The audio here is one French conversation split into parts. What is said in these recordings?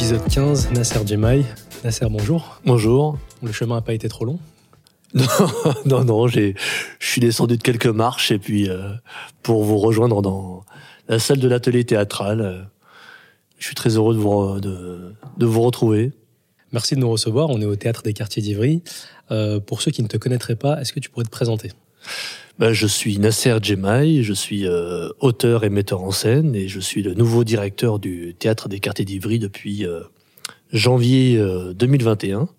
Épisode 15, Nasser Djemaï. Nasser, bonjour. Bonjour. Le chemin n'a pas été trop long Non, non, non, j'ai, je suis descendu de quelques marches et puis euh, pour vous rejoindre dans la salle de l'atelier théâtral. euh, je suis très heureux de vous, de, de vous retrouver. Merci de nous recevoir. On est au théâtre des quartiers d'Ivry. Euh, pour ceux qui ne te connaîtraient pas, est-ce que tu pourrais te présenter? Ben, je suis Nasser Djemaï, je suis euh, auteur et metteur en scène et je suis le nouveau directeur du théâtre des quartiers d'Ivry depuis euh, janvier euh, 2021.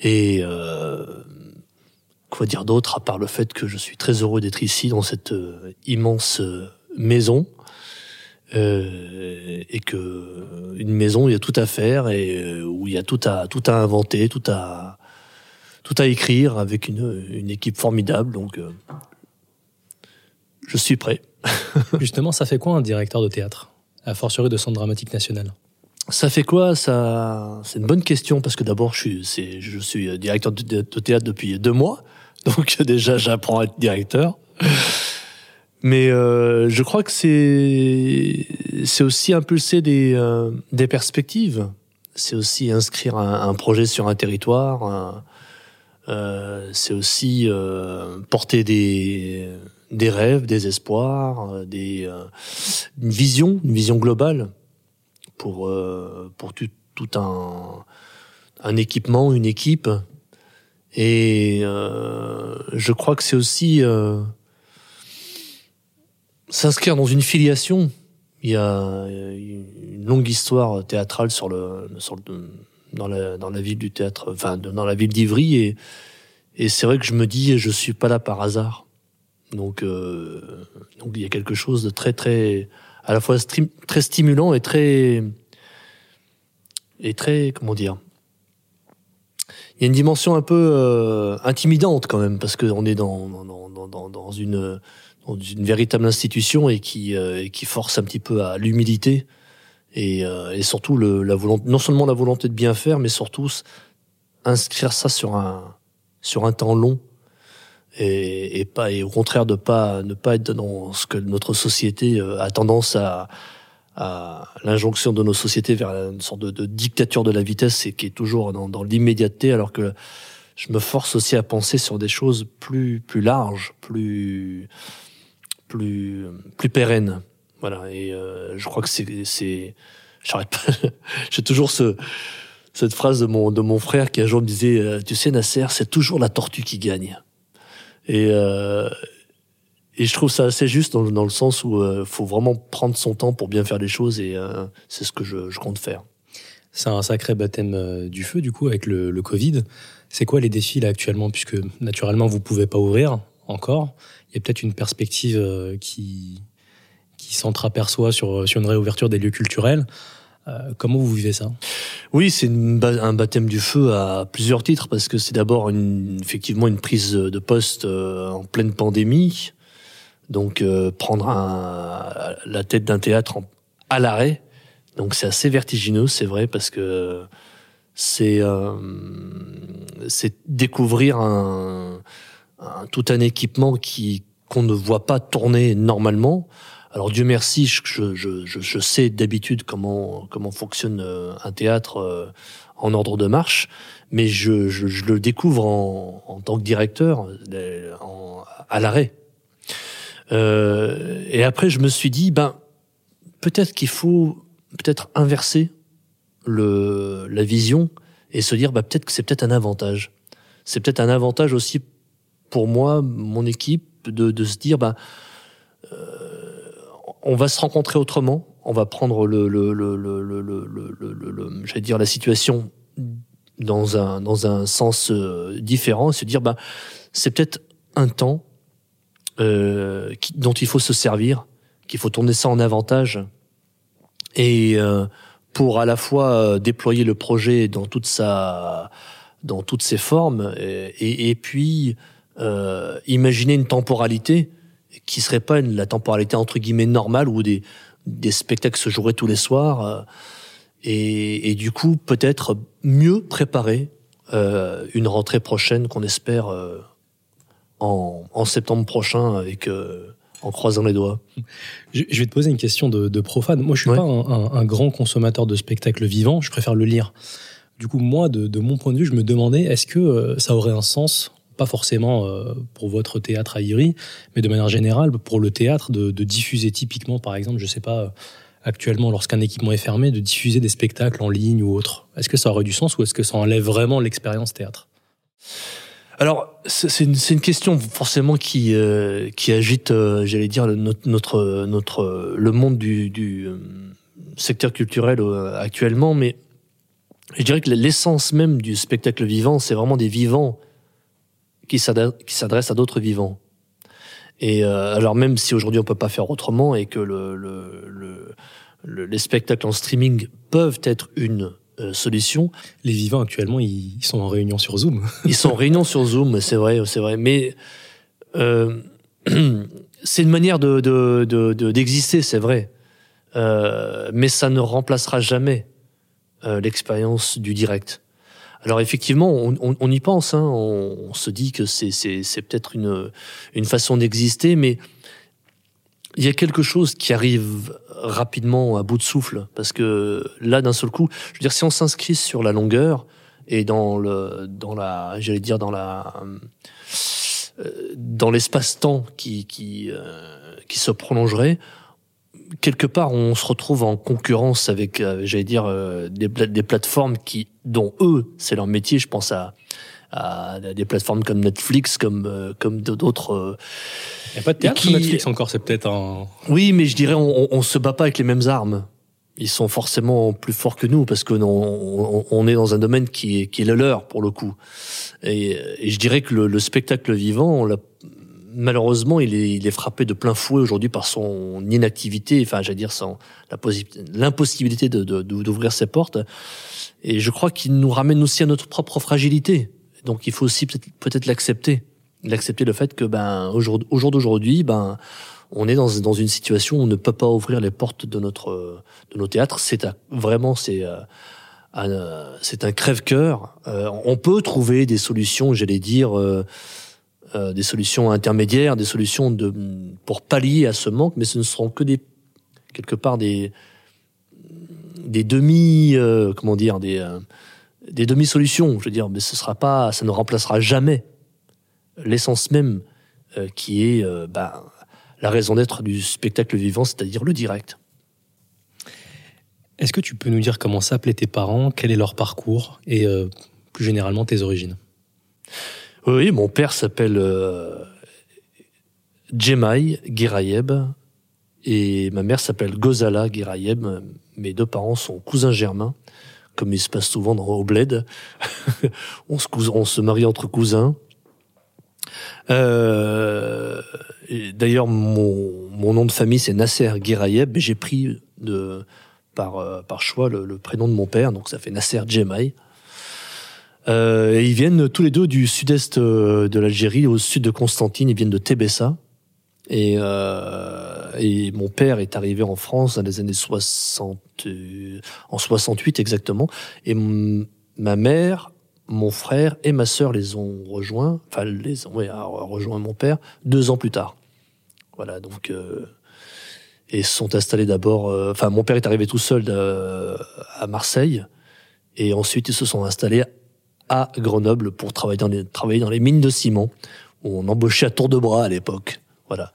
Et euh, quoi dire d'autre à part le fait que je suis très heureux d'être ici dans cette immense maison et que une maison où il y a tout à faire et où il y a tout à tout à inventer, tout à tout à écrire avec une, une équipe formidable. Donc, euh, je suis prêt. Justement, ça fait quoi un directeur de théâtre A fortiori de Centre dramatique national? Ça fait quoi? Ça, c'est une bonne question parce que d'abord, je suis, c'est, je suis directeur de, de théâtre depuis deux mois, donc déjà, j'apprends à être directeur. Mais euh, je crois que c'est, c'est aussi impulser des, euh, des perspectives. C'est aussi inscrire un, un projet sur un territoire. un- c'est aussi euh, porter des, des rêves, des espoirs, euh, des, euh, une vision, une vision globale pour euh, pour tout, tout un un équipement, une équipe. Et euh, je crois que c'est aussi euh, s'inscrire dans une filiation. Il y a une longue histoire théâtrale sur le sur le dans la dans la ville du théâtre, enfin dans la ville d'Ivry et et c'est vrai que je me dis je suis pas là par hasard. Donc euh, donc il y a quelque chose de très très à la fois très stimulant et très et très comment dire il y a une dimension un peu euh, intimidante quand même parce qu'on est dans dans, dans, dans, dans une dans une véritable institution et qui euh, et qui force un petit peu à l'humilité et, euh, et surtout le, la volonté non seulement la volonté de bien faire mais surtout inscrire ça sur un sur un temps long. Et, et pas et au contraire de pas ne pas être dans ce que notre société euh, a tendance à à l'injonction de nos sociétés vers une sorte de, de dictature de la vitesse et qui est toujours dans, dans l'immédiateté alors que je me force aussi à penser sur des choses plus plus larges plus plus plus pérennes voilà et euh, je crois que c'est j'arrête pas j'ai toujours ce cette phrase de mon de mon frère qui un jour me disait euh, tu sais Nasser c'est toujours la tortue qui gagne et euh, et je trouve ça assez juste dans, dans le sens où euh, faut vraiment prendre son temps pour bien faire les choses et euh, c'est ce que je, je compte faire. C'est un sacré baptême euh, du feu, du coup, avec le, le Covid. C'est quoi les défis, là, actuellement? Puisque, naturellement, vous pouvez pas ouvrir encore. Il y a peut-être une perspective qui, qui s'entreaperçoit sur, sur une réouverture des lieux culturels. Euh, comment vous vivez ça? Oui, c'est un baptême du feu à plusieurs titres parce que c'est d'abord effectivement une prise de poste euh, en pleine pandémie, donc euh, prendre la tête d'un théâtre en- à l'arrêt, donc c'est assez vertigineux, c'est vrai parce que c'est découvrir tout un équipement qui qu'on ne voit pas tourner normalement. Alors Dieu merci, je, je, je, je- sais d'habitude comment comment fonctionne euh, un théâtre euh, en ordre de marche, mais je, je, le découvre en, en tant que directeur euh, en, à l'arrêt. Euh, et après, je me suis dit, ben peut-être qu'il faut peut-être inverser le la vision et se dire, bah peut-être que c'est peut-être un avantage. C'est peut-être un avantage aussi pour moi, mon équipe, de, de se dire, bah on va se rencontrer autrement. On va prendre le, le, le, le, j'allais dire la situation dans un dans un sens euh, différent et se dire bah c'est peut-être un temps euh, dont il faut se servir, qu'il faut tourner ça en avantage et euh, pour à la fois euh, déployer le projet dans toute sa dans toutes ses formes et, et, et puis euh, imaginer une temporalité qui serait pas une, la temporalité entre guillemets normale où des, des spectacles se joueraient tous les soirs euh, et, et du coup peut-être mieux préparer euh, une rentrée prochaine qu'on espère euh, en, en septembre prochain avec en croisant les doigts. Je, vais te poser une question de, profane. Moi, je suis pas un, grand consommateur de spectacles vivants. Je préfère le lire. Du coup, moi, de, mon point de vue, je me demandais est-ce que ça aurait un sens, pas forcément euh, pour votre théâtre à Ivry, mais de manière générale pour le théâtre, de, diffuser typiquement, par exemple, je sais pas, actuellement, lorsqu'un équipement est fermé, de diffuser des spectacles en ligne ou autre. Est-ce que ça aurait du sens ou est-ce que ça enlève vraiment l'expérience théâtre? Alors, c'est une, une, question forcément qui euh, qui agite, euh, j'allais dire notre notre notre le monde du, euh, secteur culturel actuellement, mais je dirais que l'essence même du spectacle vivant, c'est vraiment des vivants qui s'adressent à d'autres vivants. Et alors même si aujourd'hui on peut pas faire autrement et que le, le, le, les spectacles en streaming peuvent être une euh, solution. Les vivants actuellement, ils, sont en réunion sur Zoom. ils sont en réunion sur Zoom, c'est vrai, c'est vrai. Mais euh, c'est une manière de, d'exister, c'est vrai. Euh, mais ça ne remplacera jamais l'expérience du direct. Alors effectivement, on, y pense, hein, on, se dit que c'est, c'est, peut-être une, une façon d'exister, mais il y a quelque chose qui arrive rapidement à bout de souffle parce que là d'un seul coup, je veux dire si on s'inscrit sur la longueur et dans le dans la j'allais dire dans la euh, dans l'espace-temps qui qui euh, qui se prolongerait quelque part on se retrouve en concurrence avec euh, j'allais dire des, des plateformes qui dont eux c'est leur métier je pense à à des plateformes comme Netflix, comme comme d'autres il n'y a pas de théâtre sur Netflix encore, c'est peut-être un... Oui, mais je dirais, on, on se bat pas avec les mêmes armes. Ils sont forcément plus forts que nous parce que on, on est dans un domaine qui est, qui est le leur pour le coup. Et, et je dirais que le, le spectacle vivant, on malheureusement, il est, il est frappé de plein fouet aujourd'hui par son inactivité, enfin, j'allais dire, sans l'impossibilité de, d'ouvrir ses portes. Et je crois qu'il nous ramène aussi à notre propre fragilité. Donc, il faut aussi peut-être, peut-être l'accepter d'accepter le fait que ben au jour, au jour d'aujourd'hui ben on est dans, dans une situation où on ne peut pas ouvrir les portes de notre de nos théâtres c'est vraiment c'est euh, c'est un crève-cœur euh, on peut trouver des solutions j'allais dire euh, euh, des solutions intermédiaires des solutions pour pallier à ce manque mais ce ne seront que des quelque part des des demi comment dire des des demi solutions je veux dire mais ce sera pas ça ne remplacera jamais l'essence même euh, qui est euh, bah, la raison d'être du spectacle vivant, c'est-à-dire le direct. Est-ce que tu peux nous dire comment s'appelaient tes parents, quel est leur parcours et euh, plus généralement tes origines? Oui, mon père s'appelle euh, Djemai Girayeb et ma mère s'appelle Gozala Girayeb. Mes deux parents sont cousins germains, comme il se passe souvent dans, au bled. on, se, marie entre cousins. Euh, D'ailleurs, mon, nom de famille, c'est Nasser Girayeb. J'ai pris de, par, euh, par choix le, prénom de mon père, donc ça fait Nasser Djemai. Euh, ils viennent tous les deux du sud-est euh, de l'Algérie, au sud de Constantine. Ils viennent de Tébessa. Et, euh, et mon père est arrivé en France dans les années 60, en 68 exactement. Et ma mère mon frère et ma sœur les ont rejoints, enfin les ont oui, rejoint mon père deux ans plus tard. Voilà donc euh, et sont installés d'abord. Euh, enfin mon père est arrivé tout seul euh, à Marseille et ensuite ils se sont installés à Grenoble pour travailler dans les travailler dans les mines de ciment où on embauchait à tour de bras à l'époque. Voilà.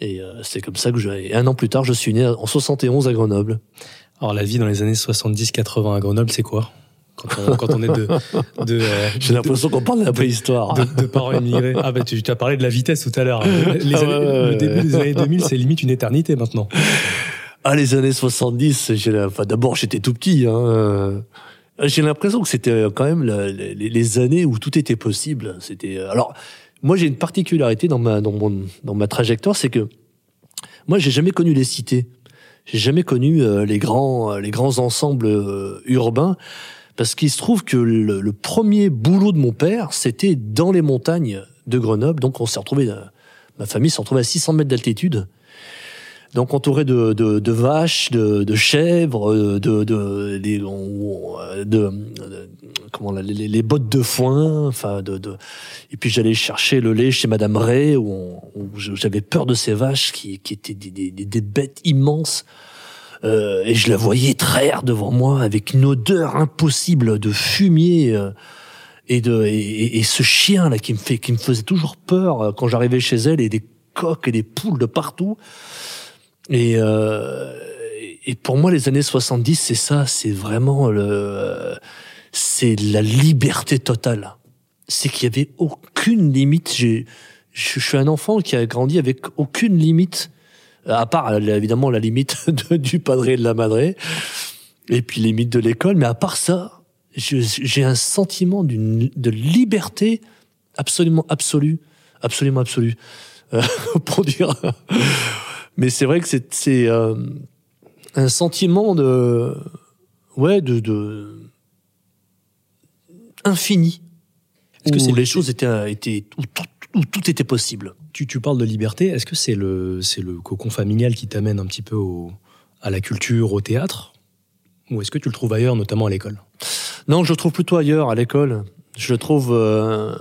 Et c'est comme ça que je, et un an plus tard, je suis né en 71 à Grenoble. Alors la vie dans les années 70-80 à Grenoble, c'est quoi? Quand on, est de. de euh, J'ai l'impression qu'on parle de la préhistoire. De, de, parents immigrés. Ah, bah, tu, as parlé de la vitesse tout à l'heure. Les ah le début des années 2000, c'est limite une éternité maintenant. Ah, les années 70, enfin, d'abord, j'étais tout petit. Hein. J'ai l'impression que c'était quand même les, années où tout était possible. C'était alors moi j'ai une particularité dans ma dans mon dans ma trajectoire, c'est que moi j'ai jamais connu les cités. J'ai jamais connu euh, les grands les grands ensembles euh, urbains parce qu'il se trouve que le, premier boulot de mon père, c'était dans les montagnes de Grenoble. Donc on s'est retrouvé, euh, ma famille s'est retrouvée à 600 mètres d'altitude. Donc entouré de, de, de vaches, de, de, chèvres, de, de, de, de comment les, les, bottes de foin, enfin de, et puis j'allais chercher le lait chez Madame Ray où, j'avais peur de ces vaches qui, qui étaient des, des, des bêtes immenses. Euh, et je la voyais traire devant moi avec une odeur impossible de fumier euh, et de et, et, ce chien là qui me fait qui me faisait toujours peur euh, quand j'arrivais chez elle et des coques et des poules de partout et euh, et pour moi les années 70 c'est ça c'est vraiment le c'est la liberté totale c'est qu'il y avait aucune limite j'ai je suis un enfant qui a grandi avec aucune limite à part évidemment la limite du padré et de la madré, et puis les limites de l'école, mais à part ça, j'ai un sentiment de liberté absolument absolue, absolument absolue, euh, pour dire. Mais c'est vrai que c'est euh, un sentiment de ouais de, de infini. Est-ce que c'est les choses étaient étaient où tout, où tout était possible? Tu, tu parles de liberté. Est-ce que c'est le, c'est le cocon familial qui t'amène un petit peu au, à la culture, au théâtre? Ou est-ce que tu le trouves ailleurs, notamment à l'école? Non, je le trouve plutôt ailleurs, à l'école. Je le trouve. Euh,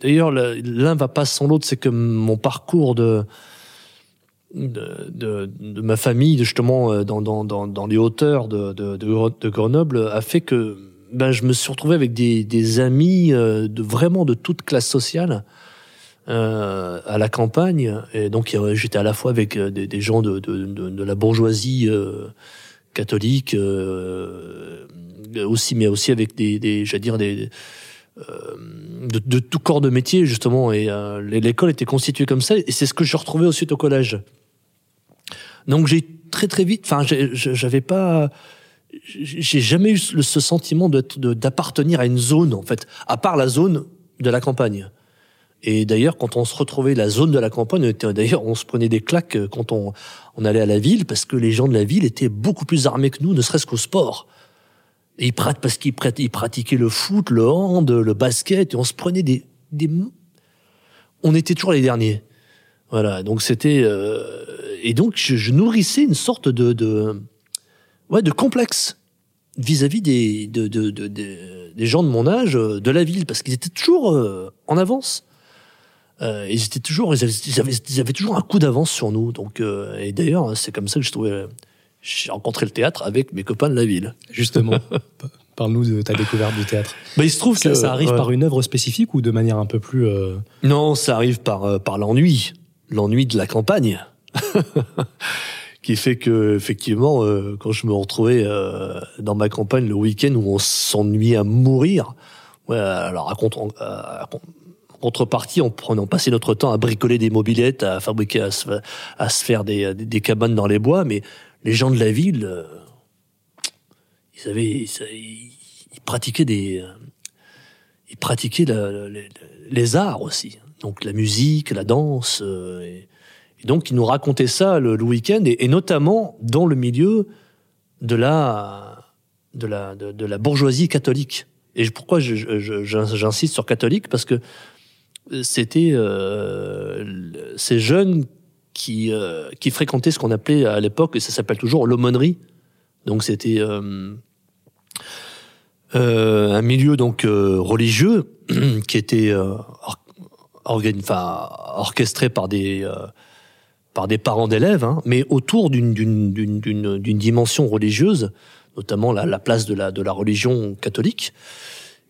d'ailleurs, l'un va pas sans l'autre. C'est que mon parcours de, de, de, ma famille, justement, euh, dans, dans, dans, dans les hauteurs de, de, de, Grenoble, a fait que ben, je me suis retrouvé avec des, des amis euh, de, vraiment de toute classe sociale euh, à la campagne. Et donc j'étais à la fois avec euh, des, des gens de, de, de, de, la bourgeoisie euh, catholique, euh, aussi, mais aussi avec des, des j'allais dire des de, de, tout corps de métier justement. Et l'école était constituée comme ça. Et c'est ce que je retrouvais ensuite au collège. Donc j'ai très très vite, enfin j'avais pas j'ai jamais eu ce sentiment d'appartenir à une zone en fait, à part la zone de la campagne. Et d'ailleurs, quand on se retrouvait la zone de la campagne, d'ailleurs, on se prenait des claques quand on, allait à la ville parce que les gens de la ville étaient beaucoup plus armés que nous, ne serait-ce qu'au sport. Ils parce qu'ils ils pratiquaient le foot, le hand, le basket, et on se prenait des, des, on était toujours les derniers. Voilà. Donc c'était, euh, et donc je, je, nourrissais une sorte de, de, ouais, de complexe vis-à-vis des, de, de, de, des gens de mon âge euh, de la ville parce qu'ils étaient toujours en avance. Euh, ils étaient toujours, ils avaient, ils avaient, toujours un coup d'avance sur nous. Donc, euh, et d'ailleurs, c'est comme ça que je trouvais, j'ai rencontré le théâtre avec mes copains de la ville. Justement. Parle-nous de ta découverte du théâtre. Bah, il se trouve ça, que ça arrive par une œuvre spécifique ou de manière un peu plus. Euh... Non, ça arrive par euh, par l'ennui, l'ennui de la campagne, qui fait que effectivement, euh, quand je me retrouvais euh, dans ma campagne le week-end où on s'ennuyait à mourir, ouais, alors raconte, contrepartie, on, on passait notre temps à bricoler des mobilettes, à fabriquer, à se, à se faire des, des, cabanes dans les bois, mais les gens de la ville, euh, ils avaient, ils, pratiquaient des, euh, ils pratiquaient les, arts aussi, donc la musique, la danse, euh, et, donc ils nous racontaient ça le, week-end, et, notamment dans le milieu de la, de la, de, la bourgeoisie catholique. Et pourquoi j'insiste sur catholique? Parce que c'était euh, ces jeunes qui, euh, qui fréquentaient ce qu'on appelait à l'époque, et ça s'appelle toujours l'aumônerie. Donc c'était euh, un milieu donc religieux qui était orchestré par des par des parents d'élèves, hein, mais autour d'une dimension religieuse, notamment la, la place de la de la religion catholique.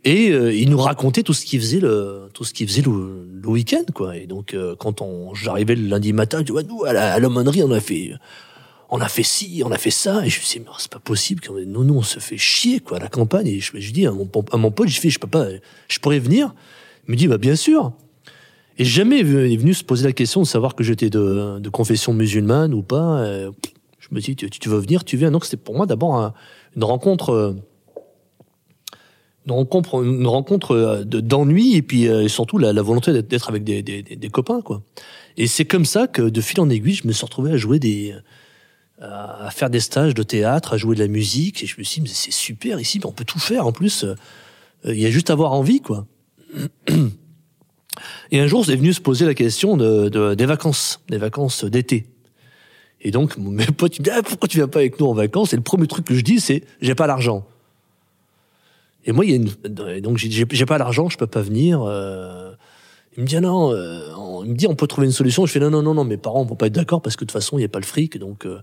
Et euh, il nous racontait tout ce qu'il faisait le tout ce qu'il faisait le, le week-end quoi. Et donc euh, quand on j'arrivais le lundi matin, je dis ouais, nous à l'aumônerie on a fait on a fait ci, on a fait ça et je me suis dit c'est pas possible nous nous on se fait chier quoi à la campagne et je, je dis à mon, à mon pote je fais je peux pas je pourrais venir. Il me dit bah bien sûr. Et jamais il est venu se poser la question de savoir que j'étais de, de confession musulmane ou pas. je me dis tu, tu veux venir, tu viens. Donc c'était pour moi d'abord une rencontre une rencontre, une rencontre euh, d'ennui et puis euh, surtout la, volonté d'être avec des, des, des, copains quoi. Et c'est comme ça que de fil en aiguille, je me suis retrouvé à jouer des, à faire des stages de théâtre, à jouer de la musique et je me suis dit c'est super ici, on peut tout faire en plus. Euh, il y a juste à avoir envie quoi. Et un jour, c'est venu se poser la question de, de, des vacances, des vacances d'été. Et donc, mes potes, ils me disent, ah, pourquoi tu viens pas avec nous en vacances? Et le premier truc que je dis, c'est, j'ai pas l'argent. Et moi, il y a une, donc j'ai, pas l'argent, je peux pas venir. Euh, il me dit ah non, euh, il me dit on peut trouver une solution. Je fais non non non non, mes parents vont pas être d'accord parce que de toute façon il y a pas le fric. Donc euh.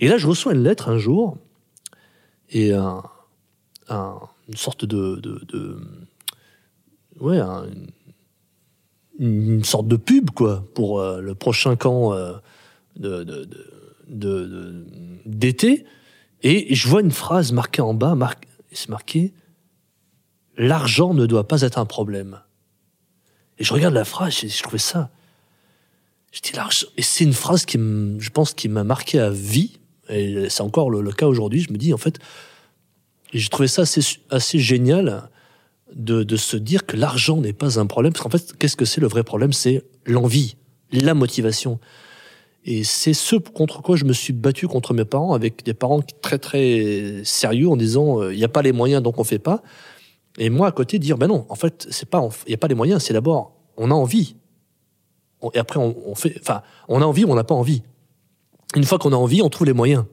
et là je reçois une lettre un jour et un, un une sorte de, de, de ouais un, sorte de pub quoi pour euh, le prochain camp euh, de, d'été et je vois une phrase marquée en bas, marqué, c'est marqué l'argent ne doit pas être un problème. Et je regarde la phrase, et je trouvais ça. Je l'argent. Et c'est une phrase qui, je pense, qui m'a marqué à vie. Et c'est encore le, cas aujourd'hui. Je me dis, en fait, j'ai trouvé ça assez, assez génial de, de se dire que l'argent n'est pas un problème. Parce qu'en fait, qu'est-ce que c'est le vrai problème? C'est l'envie, la motivation. Et c'est ce contre quoi je me suis battu contre mes parents, avec des parents très très sérieux en disant euh, il n'y a pas les moyens donc on fait pas. Et moi, à côté, dire, ben non, en fait, c'est pas, il n'y a pas les moyens, c'est d'abord, on a envie. et après, on, fait, enfin, on a envie ou on n'a pas envie. Une fois qu'on a envie, on trouve les moyens.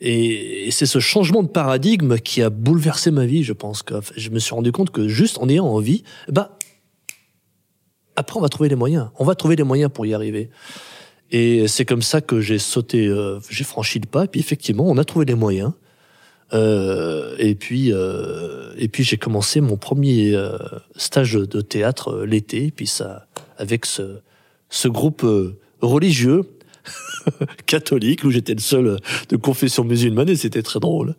Et, c'est ce changement de paradigme qui a bouleversé ma vie, je pense que je me suis rendu compte que juste en ayant envie, bah, après, on va trouver les moyens. On va trouver les moyens pour y arriver. Et c'est comme ça que j'ai sauté, euh, j'ai franchi le pas. Et puis effectivement, on a trouvé les moyens. Euh, et puis, euh, et puis j'ai commencé mon premier euh, stage de théâtre euh, l'été, puis ça, avec ce, ce groupe euh, religieux catholique où j'étais le seul de confession musulmane et c'était très drôle.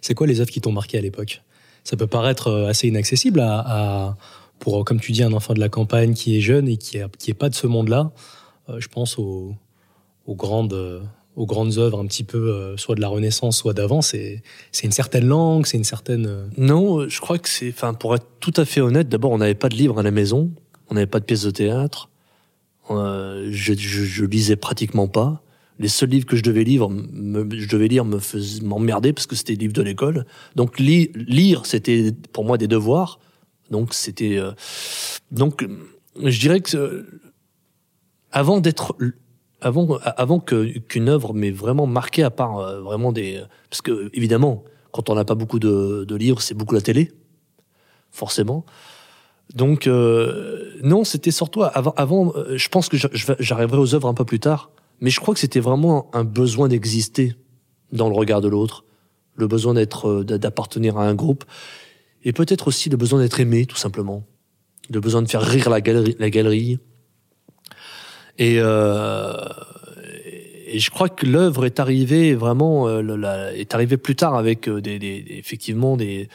C'est quoi les œuvres qui t'ont marqué à l'époque? Ça peut paraître assez inaccessible à, à, pour, comme tu dis, un enfant de la campagne qui est jeune et qui est, qui est pas de ce monde-là. je pense aux, aux grandes aux grandes œuvres un petit peu, euh, soit de la Renaissance, soit d'avant, c'est une certaine langue, c'est une certaine... Euh, non, euh, je crois que c'est... Enfin, pour être tout à fait honnête, d'abord, on n'avait pas de livres à la maison, on n'avait pas de pièces de théâtre, je, je, je, lisais pratiquement pas. Les seuls livres que je devais lire, me, je devais lire me m'emmerder parce que c'était des livres de l'école. Donc lire, c'était pour moi des devoirs. Donc c'était... donc je dirais que avant d'être avant, avant qu'une œuvre m'ait vraiment marqué, à part euh, vraiment des, parce que évidemment, quand on n'a pas beaucoup de, de livres, c'est beaucoup la télé, forcément. Donc euh, non, c'était surtout avant. Avant, euh, je pense que j'arriverai aux œuvres un peu plus tard, mais je crois que c'était vraiment un besoin d'exister dans le regard de l'autre, le besoin d'être, d'appartenir à un groupe, et peut-être aussi le besoin d'être aimé, tout simplement, le besoin de faire rire la galerie, la galerie. Et, euh, et je crois que l'œuvre est arrivée vraiment euh, est arrivée plus tard avec euh, des, des, effectivement des,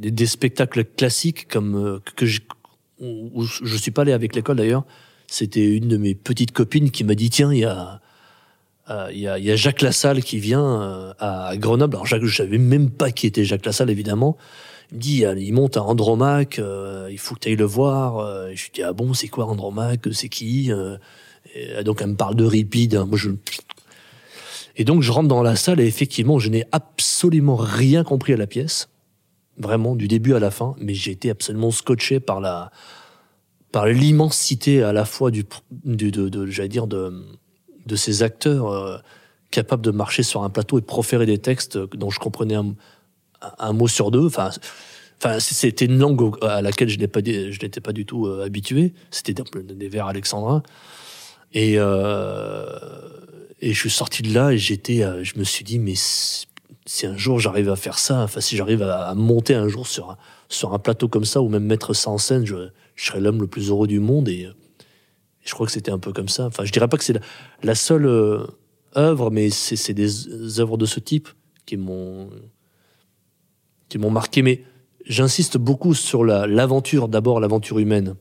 des, des spectacles classiques comme euh, que je où je suis pas allé avec l'école d'ailleurs. C'était une de mes petites copines qui m'a dit tiens il y a il y, a, y a Jacques Lassalle qui vient à Grenoble. Alors Jacques, je savais même pas qui était Jacques Lassalle évidemment. Il me dit, il monte à Andromaque, euh, il faut que tu ailles le voir. Euh, je lui dis, ah bon, c'est quoi Andromaque C'est qui euh, et Donc elle me parle de Ripide. Moi, je... Et donc je rentre dans la salle et effectivement, je n'ai absolument rien compris à la pièce, vraiment du début à la fin, mais j'ai été absolument scotché par la par l'immensité à la fois du, de, j'allais dire de de ces acteurs capables de marcher sur un plateau et de proférer des textes dont je comprenais un, mot sur deux. Enfin, c'était une langue à laquelle je n'étais pas, je n'étais pas du tout euh, habitué. C'était des, vers alexandrins. Et euh, et je suis sorti de là et j'étais, euh, je me suis dit, mais si un jour j'arrive à faire ça, enfin si j'arrive à, monter un jour sur un, sur un plateau comme ça ou même mettre ça en scène, je, je serais l'homme le plus heureux du monde. Et, je crois que c'était un peu comme ça. Enfin, je dirais pas que c'est la, seule œuvre, mais c'est des œuvres de ce type qui m'ont qui m'ont marqué. Mais j'insiste beaucoup sur l'aventure, d'abord l'aventure humaine.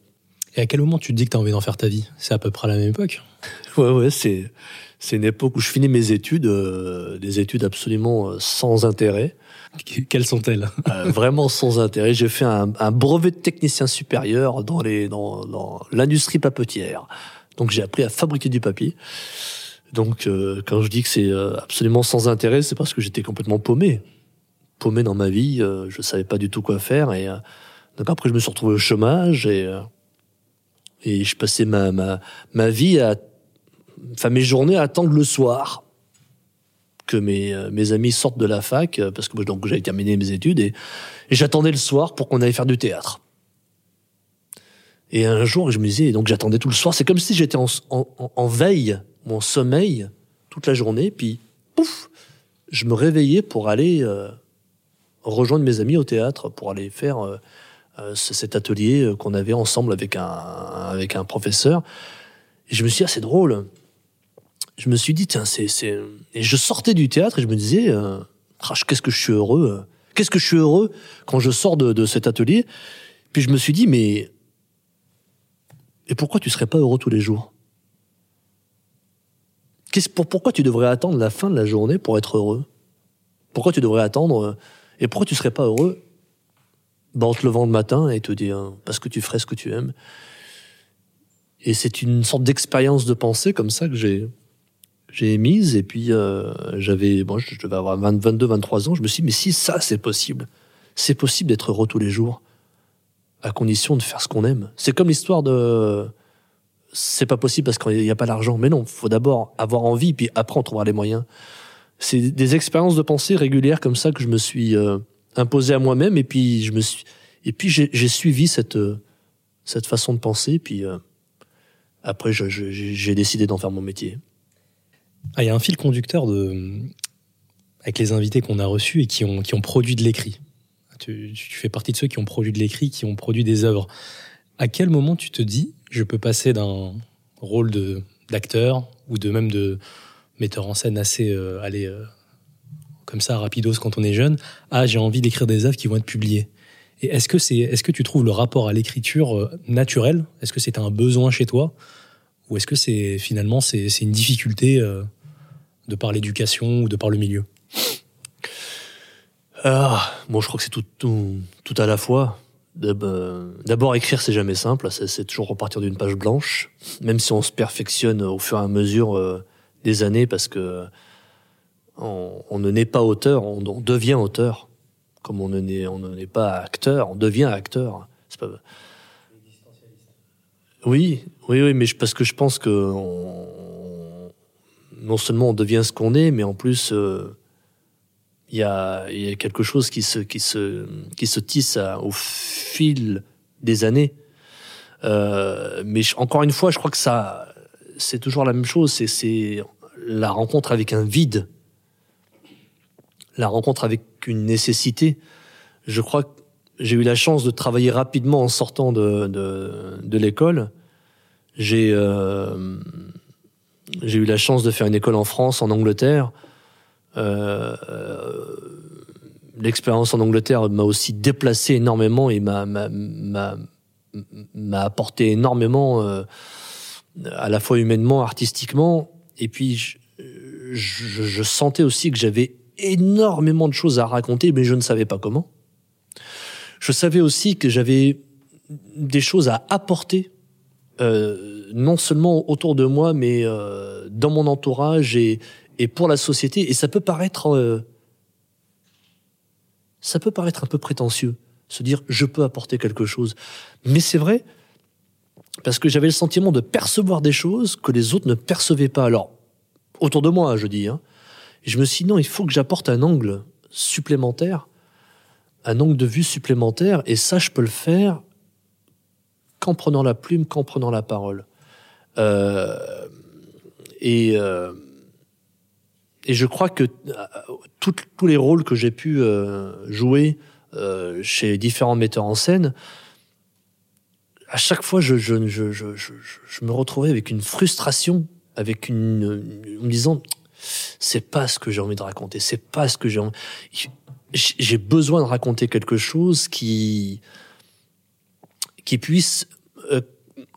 Et à quel moment tu te dis que tu as envie d'en faire ta vie? C'est à peu près à la même époque Ouais, ouais, c'est, c'est une époque où je finis mes études, euh, des études absolument euh, sans intérêt. Quelles sont-elles? Euh, Vraiment sans intérêt. J'ai fait un, un, brevet de technicien supérieur dans, les, dans, dans l'industrie papetière. Donc j'ai appris à fabriquer du papier. Donc quand je dis que c'est absolument sans intérêt, c'est parce que j'étais complètement paumé paumé dans ma vie, euh, je savais pas du tout quoi faire et euh, donc après je me suis retrouvé au chômage et euh, et je passais ma ma ma vie à enfin mes journées à attendre le soir que mes, euh, mes amis sortent de la fac, euh, parce que donc j'avais terminé mes études, et, j'attendais le soir pour qu'on aille faire du théâtre. Et un jour, je me disais, donc j'attendais tout le soir, c'est comme si j'étais en, en, veille, mon sommeil, toute la journée, puis pouf, je me réveillais pour aller euh, rejoindre mes amis au théâtre, pour aller faire cet atelier qu'on avait ensemble avec un, avec un professeur. Et je me suis dit, ah, c'est drôle, je me suis dit, tiens, c'est. Et je sortais du théâtre et je me disais, euh, qu'est-ce que je suis heureux. Euh. Qu'est-ce que je suis heureux quand je sors de, de cet atelier. Puis je me suis dit, mais... Et pourquoi tu serais pas heureux tous les jours? Pour, Pourquoi tu devrais attendre la fin de la journée pour être heureux? Pourquoi tu devrais attendre... Euh, et pourquoi tu serais pas heureux en te levant le matin et te dire, parce que tu ferais ce que tu aimes. Et c'est une sorte d'expérience de pensée comme ça que j'ai j'ai émise. Et puis euh, j'avais bon je devais avoir 22 23 ans. Je me suis dit mais si ça c'est possible. C'est possible d'être heureux tous les jours à condition de faire ce qu'on aime. C'est comme l'histoire de c'est pas possible parce qu'il n'y a pas l'argent mais non faut d'abord avoir envie puis après on trouvera les moyens. C'est des expériences de pensée régulières comme ça que je me suis euh, imposé à moi-même et puis je me suis et puis j'ai suivi cette cette façon de penser puis euh, après j'ai décidé d'en faire mon métier ah, il y a un fil conducteur avec les invités qu'on a reçus et qui ont, qui ont produit de l'écrit. Tu, fais partie de ceux qui ont produit de l'écrit, qui ont produit des œuvres. À quel moment tu te dis, je peux passer d'un rôle de d'acteur ou de même de metteur en scène assez euh, allez, euh, comme ça rapidos quand on est jeune, à j'ai envie d'écrire des œuvres qui vont être publiées. Et est-ce que c'est est-ce que tu trouves le rapport à l'écriture euh, naturel? Est-ce que c'est un besoin chez toi? Ou est-ce que c'est finalement c'est une difficulté euh, de par l'éducation ou de par le milieu? Ah, Bon, je crois que c'est tout, tout, à la fois. D'abord, écrire, c'est jamais simple. C'est toujours repartir d'une page blanche, même si on se perfectionne au fur et à mesure euh, des années, parce que on, ne naît pas auteur, on, devient auteur. Comme on ne naît, pas acteur, on devient acteur. Oui, oui, oui, mais parce que je pense que non seulement on devient ce qu'on est, mais en plus euh, il y, a, quelque chose qui se, qui se, qui se tisse au fil des années. Euh, mais encore une fois, je crois que ça, c'est toujours la même chose. C'est la rencontre avec un vide, la rencontre avec une nécessité. Je crois que j'ai eu la chance de travailler rapidement en sortant de, de, l'école. J'ai euh, eu la chance de faire une école en France, en Angleterre. Euh, l'expérience en Angleterre m'a aussi déplacé énormément et m'a m'a apporté énormément euh, à la fois humainement, artistiquement. Et puis je, je, je sentais aussi que j'avais énormément de choses à raconter, mais je ne savais pas comment. Je savais aussi que j'avais des choses à apporter, euh, non seulement autour de moi, mais euh, dans mon entourage et, pour la société. Et ça peut paraître, euh, ça peut paraître un peu prétentieux, se dire je peux apporter quelque chose. Mais c'est vrai parce que j'avais le sentiment de percevoir des choses que les autres ne percevaient pas. Alors autour de moi, je dis. Hein. Je me suis dit non, il faut que j'apporte un angle supplémentaire un angle de vue supplémentaire, et ça, je peux le faire qu'en prenant la plume, qu'en prenant la parole. Euh, et, euh, et je crois que euh, tous les rôles que j'ai pu jouer chez différents metteurs en scène, à chaque fois, je, je, je, je, me retrouvais avec une frustration, avec une, en me disant, c'est pas ce que j'ai envie de raconter, c'est pas ce que j'ai envie j'ai besoin de raconter quelque chose qui qui puisse euh,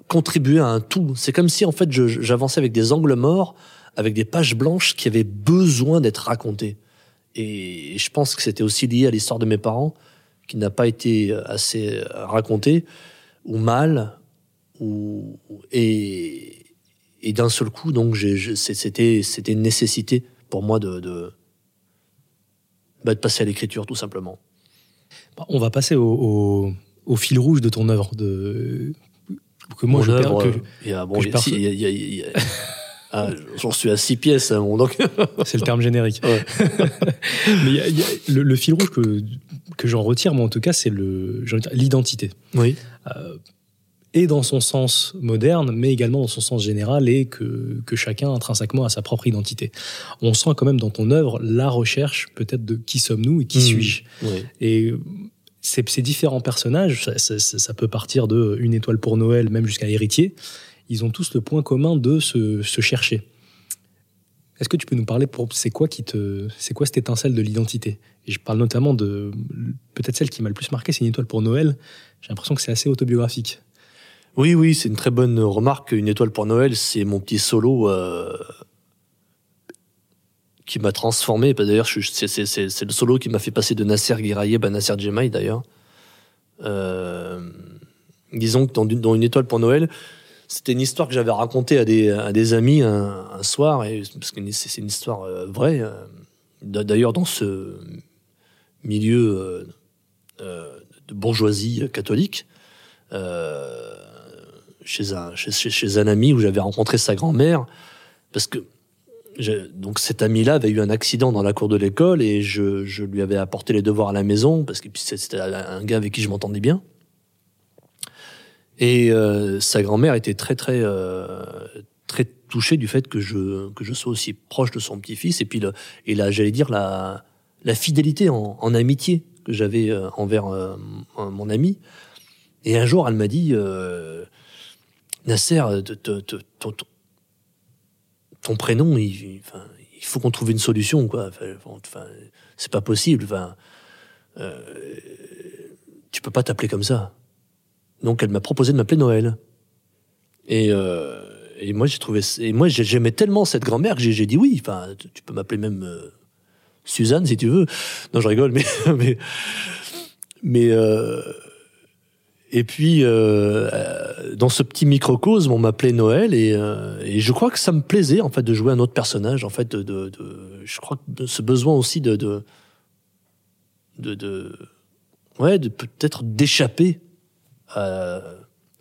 contribuer à un tout. C'est comme si en fait j'avançais avec des angles morts, avec des pages blanches qui avaient besoin d'être racontées. Et je pense que c'était aussi lié à l'histoire de mes parents, qui n'a pas été assez racontée, ou mal, ou et, et d'un seul coup, donc c'était c'était une nécessité pour moi de, de bah, de passer à l'écriture, tout simplement. On va passer au, fil rouge de ton œuvre. De... Que moi, je, œuvre, que, Ah, J'en suis à six pièces. Hein, donc... C'est le terme générique. Ouais. Mais y a, y a le, le, fil rouge que, que j'en retire, moi en tout cas, c'est l'identité. Oui. Euh, et dans son sens moderne, mais également dans son sens général, et que, que chacun intrinsèquement a sa propre identité. On sent quand même dans ton œuvre la recherche peut-être de qui sommes-nous et qui mmh. suis-je. Oui. Et ces, ces, différents personnages, ça, ça, ça, peut partir de Une étoile pour Noël, même jusqu'à Héritier, ils ont tous le point commun de se, se chercher. Est-ce que tu peux nous parler pour c'est quoi qui te c'est quoi cette étincelle de l'identité? Et je parle notamment de peut-être celle qui m'a le plus marqué, c'est une étoile pour Noël. J'ai l'impression que c'est assez autobiographique. Oui, oui, c'est une très bonne remarque. Une étoile pour Noël, c'est mon petit solo euh, qui m'a transformé. D'ailleurs, c'est le solo qui m'a fait passer de Nasser Guiraïeb à Nasser Djemaï, d'ailleurs. Euh, disons que dans, une étoile pour Noël, c'était une histoire que j'avais racontée à des, amis un, soir, parce que c'est une histoire euh, vraie. D'ailleurs, dans ce milieu de bourgeoisie catholique, chez un, chez, chez un ami où j'avais rencontré sa grand-mère, parce que donc cet ami-là avait eu un accident dans la cour de l'école et je, je, lui avais apporté les devoirs à la maison parce que c'était un gars avec qui je m'entendais bien. Et euh, sa grand-mère était très très euh, très touchée du fait que je que je sois aussi proche de son petit-fils et puis le, et là j'allais dire la la fidélité en, en amitié que j'avais euh, envers euh, mon ami. Et un jour elle m'a dit euh, Nasser, ton, ton, prénom, il, faut qu'on trouve une solution, quoi. C'est pas possible. Enfin, euh, tu peux pas t'appeler comme ça. Donc, elle m'a proposé de m'appeler Noël. Et, euh, moi, j'ai trouvé, et moi, j'aimais tellement cette grand-mère que j'ai dit oui. Enfin, tu peux m'appeler même euh, Suzanne si tu veux. Non, je rigole, mais mais euh, et puis, euh, dans ce petit microcosme, on m'appelait Noël et, euh, et, je crois que ça me plaisait en fait de jouer un autre personnage. En fait, de, de, de je crois que ce besoin aussi de de de, de ouais, de peut-être d'échapper à,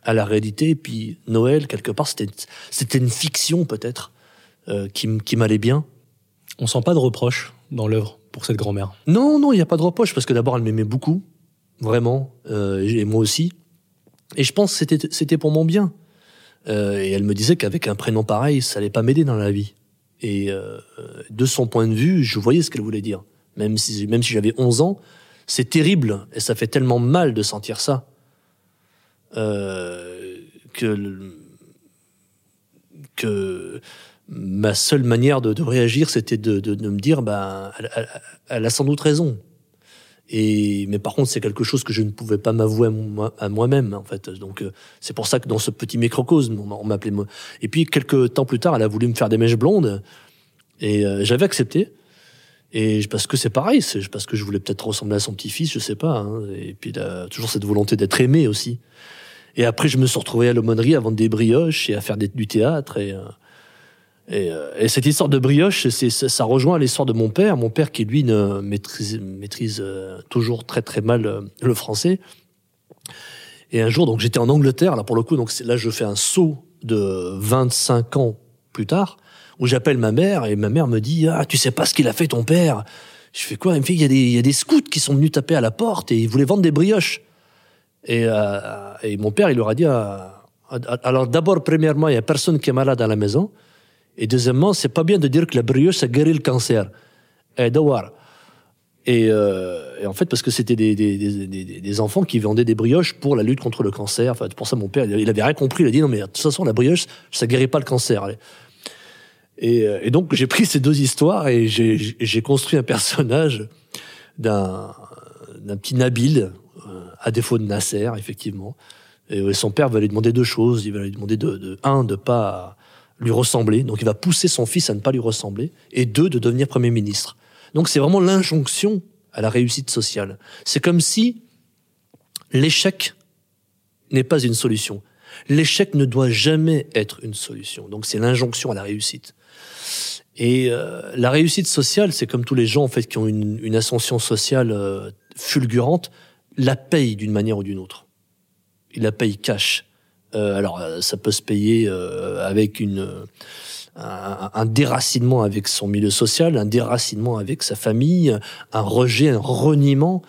à la réalité. Et puis Noël, quelque part, c'était c'était une fiction peut-être euh, qui qui m'allait bien. On sent pas de reproche dans l'œuvre pour cette grand-mère? Non, non, il n'y a pas de reproche parce que d'abord elle m'aimait beaucoup, vraiment, euh, et moi aussi. Et je pense que c'était, c'était pour mon bien. Euh, et elle me disait qu'avec un prénom pareil, ça allait pas m'aider dans la vie. Et euh, de son point de vue, je voyais ce qu'elle voulait dire. Même si, même si j'avais 11 ans, c'est terrible et ça fait tellement mal de sentir ça euh, que que ma seule manière de, réagir, c'était de, de, me dire, bah, elle, a sans doute raison. Et mais par contre, c'est quelque chose que je ne pouvais pas m'avouer à moi-même en fait. Donc euh, c'est pour ça que dans ce petit microcosme, on m'appelait moi. Et puis quelques temps plus tard, elle a voulu me faire des mèches blondes et euh, j'avais accepté. Et parce que c'est pareil, c'est parce que je voulais peut-être ressembler à son petit-fils, je sais pas. Hein. Et puis a toujours cette volonté d'être aimé aussi. Et après, je me suis retrouvé à l'aumônerie à vendre des brioches et à faire du théâtre. Et, euh, et, euh, et, cette histoire de brioche, ça rejoint l'histoire de mon père. Mon père qui, lui, ne maîtrise, euh, toujours très très mal euh, le français. Et un jour, donc j'étais en Angleterre, là pour le coup, donc là je fais un saut de 25 ans plus tard, où j'appelle ma mère, et ma mère me dit « Ah, tu sais pas ce qu'il a fait ton père ?» Je fais quoi Il me fait « Il y, a des, scouts qui sont venus taper à la porte et ils voulaient vendre des brioches. » et, mon père, il leur a dit Alors d'abord, premièrement, il y a personne qui est malade à la maison. Et deuxièmement, c'est pas bien de dire que la brioche, ça guérit le cancer. Et voir. Et, euh, et, en fait, parce que c'était des, des, enfants qui vendaient des brioches pour la lutte contre le cancer. Enfin, pour ça, mon père, il avait rien compris. Il a dit non, mais de toute façon, la brioche, ça guérit pas le cancer. Et, euh, et donc, j'ai pris ces deux histoires et j'ai construit un personnage d'un d'un petit Nabil, euh, à défaut de Nasser, effectivement. Et son père va lui demander deux choses. Il va lui demander de, de un, de pas lui ressembler. Donc il va pousser son fils à ne pas lui ressembler. Et deux, de devenir Premier ministre. Donc c'est vraiment l'injonction à la réussite sociale. C'est comme si l'échec n'est pas une solution. L'échec ne doit jamais être une solution. Donc c'est l'injonction à la réussite. Et euh, la réussite sociale, c'est comme tous les gens en fait qui ont une, une ascension sociale euh, fulgurante, la paye d'une manière ou d'une autre. Il la paye cash. Euh, alors, euh, ça peut se payer euh, avec une un, déracinement avec son milieu social, un déracinement avec sa famille, un rejet, un reniement.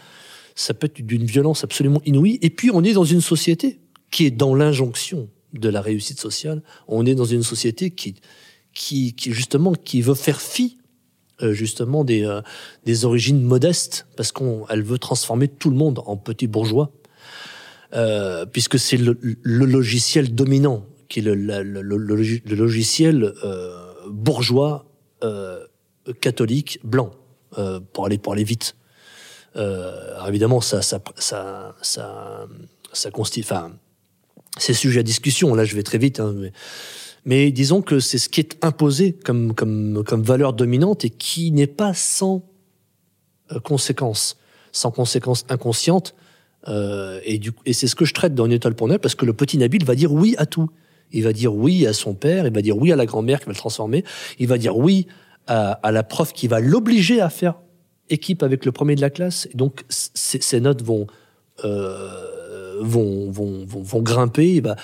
Ça peut être d'une violence absolument inouïe. Et puis, on est dans une société qui est dans l'injonction de la réussite sociale. On est dans une société qui, qui, qui justement, qui veut faire fi euh, justement des, euh, des origines modestes, parce qu'elle veut transformer tout le monde en petit bourgeois, euh, puisque c'est le, le, logiciel dominant qui est le, le, le logiciel euh, bourgeois euh, catholique blanc euh, pour aller pour aller vite. alors évidemment, ça ça ça ça ça constitue. Enfin, c'est sujet à discussion. Là, je vais très vite. Hein, mais, mais, disons que c'est ce qui est imposé comme comme comme valeur dominante et qui n'est pas sans conséquences, sans conséquences inconscientes. Euh, et, et c'est ce que je traite dans Une étoile pour Noël, parce que le petit Nabil va dire oui à tout. Il va dire oui à son père, il va dire oui à la grand-mère qui va le transformer, il va dire oui à, à la prof qui va l'obliger à faire équipe avec le premier de la classe. Et donc, ses notes vont, euh, vont, vont, vont, vont, grimper. Il va,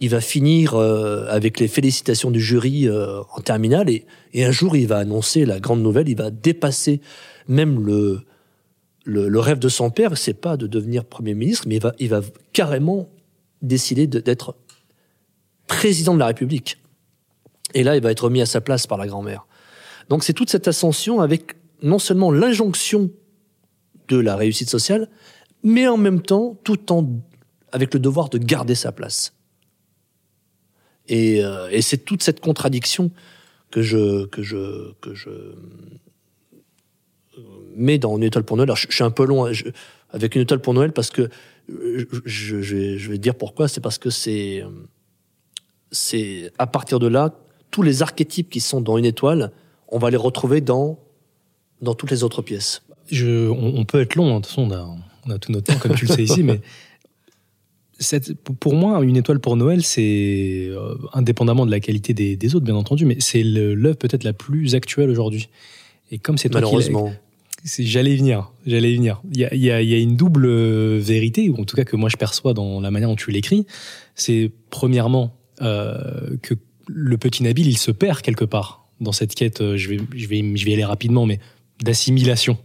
il va finir euh, avec les félicitations du jury euh, en terminale. Et, et, un jour, il va annoncer la grande nouvelle. Il va dépasser même le, le, le rêve de son père. C'est pas de devenir premier ministre, mais il va, il va carrément décider d'être président de la République. Et là, il va être remis à sa place par la grand-mère. Donc c'est toute cette ascension avec non seulement l'injonction de la réussite sociale, mais en même temps, tout en avec le devoir de garder sa place. Et, euh, et c'est toute cette contradiction que je que je que je mets dans une étoile pour Noël. Alors, je, suis un peu long avec une étoile pour Noël parce que je, vais dire pourquoi. C'est parce que c'est c'est à partir de là, tous les archétypes qui sont dans une étoile, on va les retrouver dans, dans toutes les autres pièces. On, peut être long, hein. de toute façon, on a, on a, tout notre temps, comme tu le sais ici, mais cette, pour moi, une étoile pour Noël, c'est euh, indépendamment de la qualité des, des, autres, bien entendu, mais c'est l'œuvre peut-être la plus actuelle aujourd'hui. Et comme c'est malheureusement, j'allais venir, j'allais venir. Il y a, y, a, y a, une double vérité, ou en tout cas que moi je perçois dans la manière dont tu l'écris. C'est premièrement euh, que le petit Nabil, il se perd quelque part dans cette quête, euh, je vais, je vais, je vais aller rapidement, mais d'assimilation.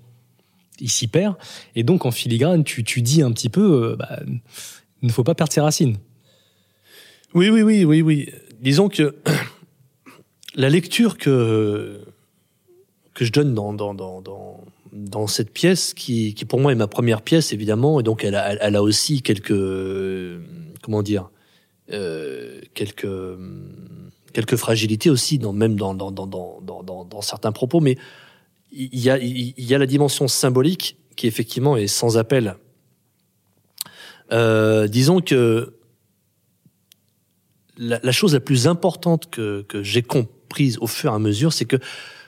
Il s'y perd. Et donc, en filigrane, tu, tu dis un petit peu, euh, bah, il ne faut pas perdre ses racines. Oui, oui, oui, oui, oui. Disons que la lecture que, que je donne dans, dans, dans, dans, dans cette pièce, qui, qui pour moi est ma première pièce, évidemment, et donc elle a, elle a aussi quelques, comment dire, euh, quelques quelques fragilités aussi, dans, même dans, dans, dans, dans, certains propos, mais il y, a, il y a la dimension symbolique qui effectivement est sans appel. Euh, disons que la, la, chose la plus importante que, que j'ai comprise au fur et à mesure, c'est que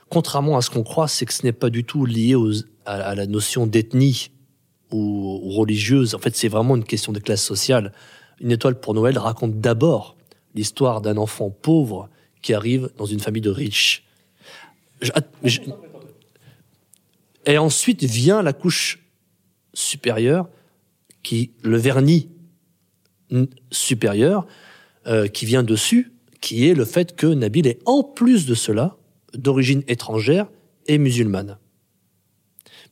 contrairement à ce qu'on croit, c'est que ce n'est pas du tout lié aux, à, la notion d'ethnie ou, ou, religieuse. En fait, c'est vraiment une question de classe sociale. Une étoile pour Noël raconte d'abord l'histoire d'un enfant pauvre qui arrive dans une famille de riches. Et ensuite vient la couche supérieure, qui le vernis supérieur, euh, qui vient dessus, qui est le fait que Nabil est en plus de cela d'origine étrangère et musulmane.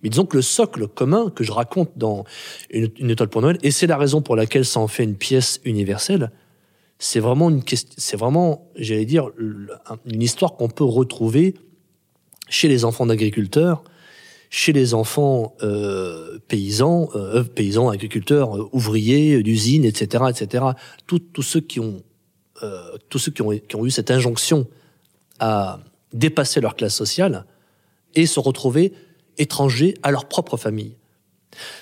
Mais disons que le socle commun que je raconte dans une, étoile pour Noël, et c'est la raison pour laquelle ça en fait une pièce universelle, c'est vraiment une question, c'est vraiment, j'allais dire, une histoire qu'on peut retrouver chez les enfants d'agriculteurs, chez les enfants euh, paysans, euh, paysans, agriculteurs, euh, ouvriers d'usines, etc., etc. Tous, ceux qui ont, euh, tous ceux qui ont, qui ont eu cette injonction à dépasser leur classe sociale et se retrouver étrangers à leur propre famille.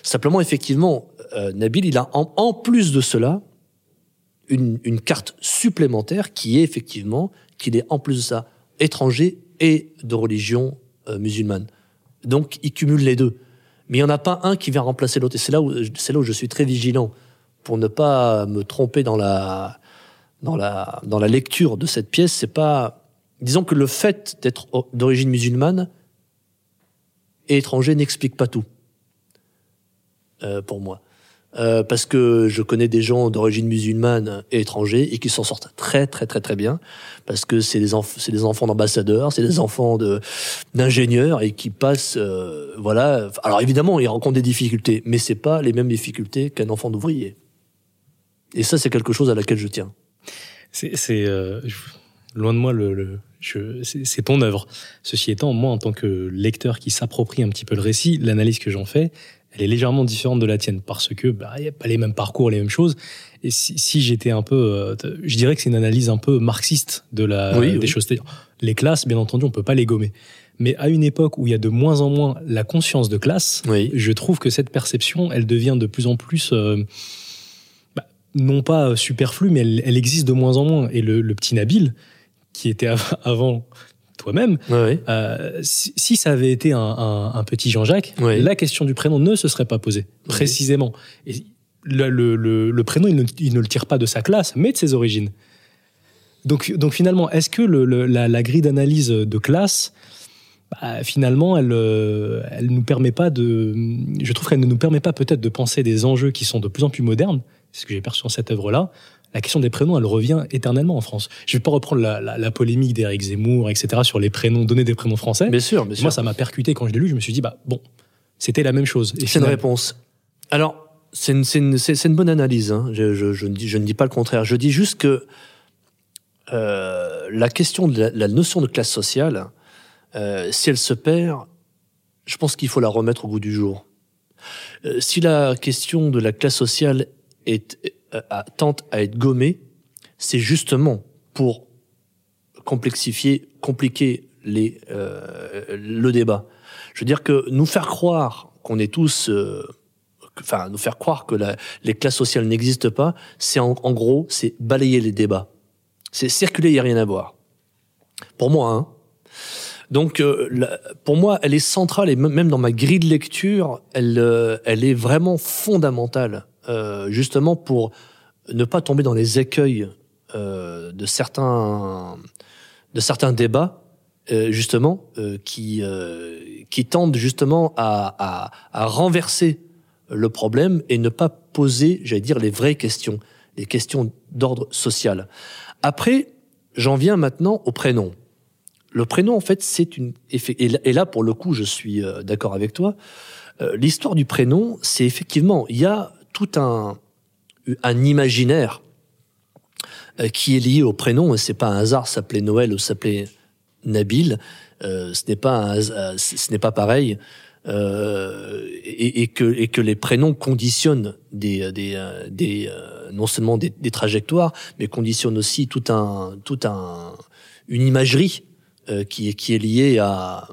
Simplement, effectivement, euh, Nabil, il a en, plus de cela une, carte supplémentaire qui est effectivement qu'il est en plus de ça étranger et de religion euh, musulmane. Donc, il cumule les deux. Mais il n'y en a pas un qui vient remplacer l'autre. Et c'est là, où, là où je suis très vigilant pour ne pas me tromper dans la, dans la, dans la lecture de cette pièce. C'est pas, disons que le fait d'être d'origine musulmane et étranger n'explique pas tout, euh, pour moi. euh, parce que je connais des gens d'origine musulmane et étrangers et qui s'en sortent très très très très bien parce que c'est des c'est des enfants d'ambassadeurs, c'est des enfants d'ingénieurs et qui passent euh, voilà. Alors évidemment, ils rencontrent des difficultés, mais c'est pas les mêmes difficultés qu'un enfant d'ouvrier. Et ça, c'est quelque chose à laquelle je tiens. C'est euh, loin de moi le, le c'est ton œuvre. Ceci étant, moi, en tant que lecteur qui s'approprie un petit peu le récit, l'analyse que j'en fais, elle est légèrement différente de la tienne parce que bah il y a pas les mêmes parcours, les mêmes choses. Et si, si j'étais un peu, euh, je dirais que c'est une analyse un peu marxiste de la des choses. Les classes, bien entendu, on peut pas les gommer. Mais à une époque où il y a de moins en moins la conscience de classe, je trouve que cette perception, elle devient de plus en plus, euh, bah, non pas superflue, mais elle, elle, existe de moins en moins. Et le, le petit Nabil, qui était avant toi-même, euh, si, ça avait été un, petit Jean-Jacques, la question du prénom ne se serait pas posée, précisément. Et le, prénom, il ne, le tire pas de sa classe, mais de ses origines. Donc, donc finalement, est-ce que la, grille d'analyse de classe, bah, finalement, elle, euh, elle nous permet pas de, je trouve qu'elle ne nous permet pas peut-être de penser des enjeux qui sont de plus en plus modernes, c'est ce que j'ai perçu dans cette œuvre-là, la question des prénoms, elle revient éternellement en France. Je vais pas reprendre la, polémique d'Éric Zemmour, etc., sur les prénoms, donner des prénoms français. Bien sûr, bien sûr. Moi, ça m'a percuté quand je l'ai lu. Je me suis dit, bah bon, c'était la même chose. C'est une réponse. Alors, c'est une, une, une, bonne analyse. Hein. Je, je, je, ne dis, je, ne dis, pas le contraire. Je dis juste que euh, la question de la, notion de classe sociale, euh, si elle se perd, je pense qu'il faut la remettre au goût du jour. Euh, si la question de la classe sociale est euh, tente à être gommé, c'est justement pour complexifier, compliquer les, euh, le débat. Je veux dire que nous faire croire qu'on est tous, euh, enfin nous faire croire que la, les classes sociales n'existent pas, c'est en, gros c'est balayer les débats, c'est circuler, il y a rien à voir. Pour moi, hein. Donc, pour moi, elle est centrale et même dans ma grille de lecture, elle, elle est vraiment fondamentale euh, justement pour ne pas tomber dans les écueils euh, de certains de certains débats euh, justement qui qui tendent justement à, à, à renverser le problème et ne pas poser, j'allais dire, les vraies questions, les questions d'ordre social. Après, j'en viens maintenant au prénom. Le prénom, en fait, c'est une et là pour le coup, je suis d'accord avec toi. L'histoire du prénom, c'est effectivement, il y a tout un, un imaginaire euh, qui est lié au prénom, et c'est pas un hasard, s'appelait Noël ou s'appelait Nabil, euh, ce n'est pas euh, ce pas pareil, et, que et que les prénoms conditionnent des des, des non seulement des, trajectoires, mais conditionnent aussi tout un tout un une imagerie qui est qui est liée à,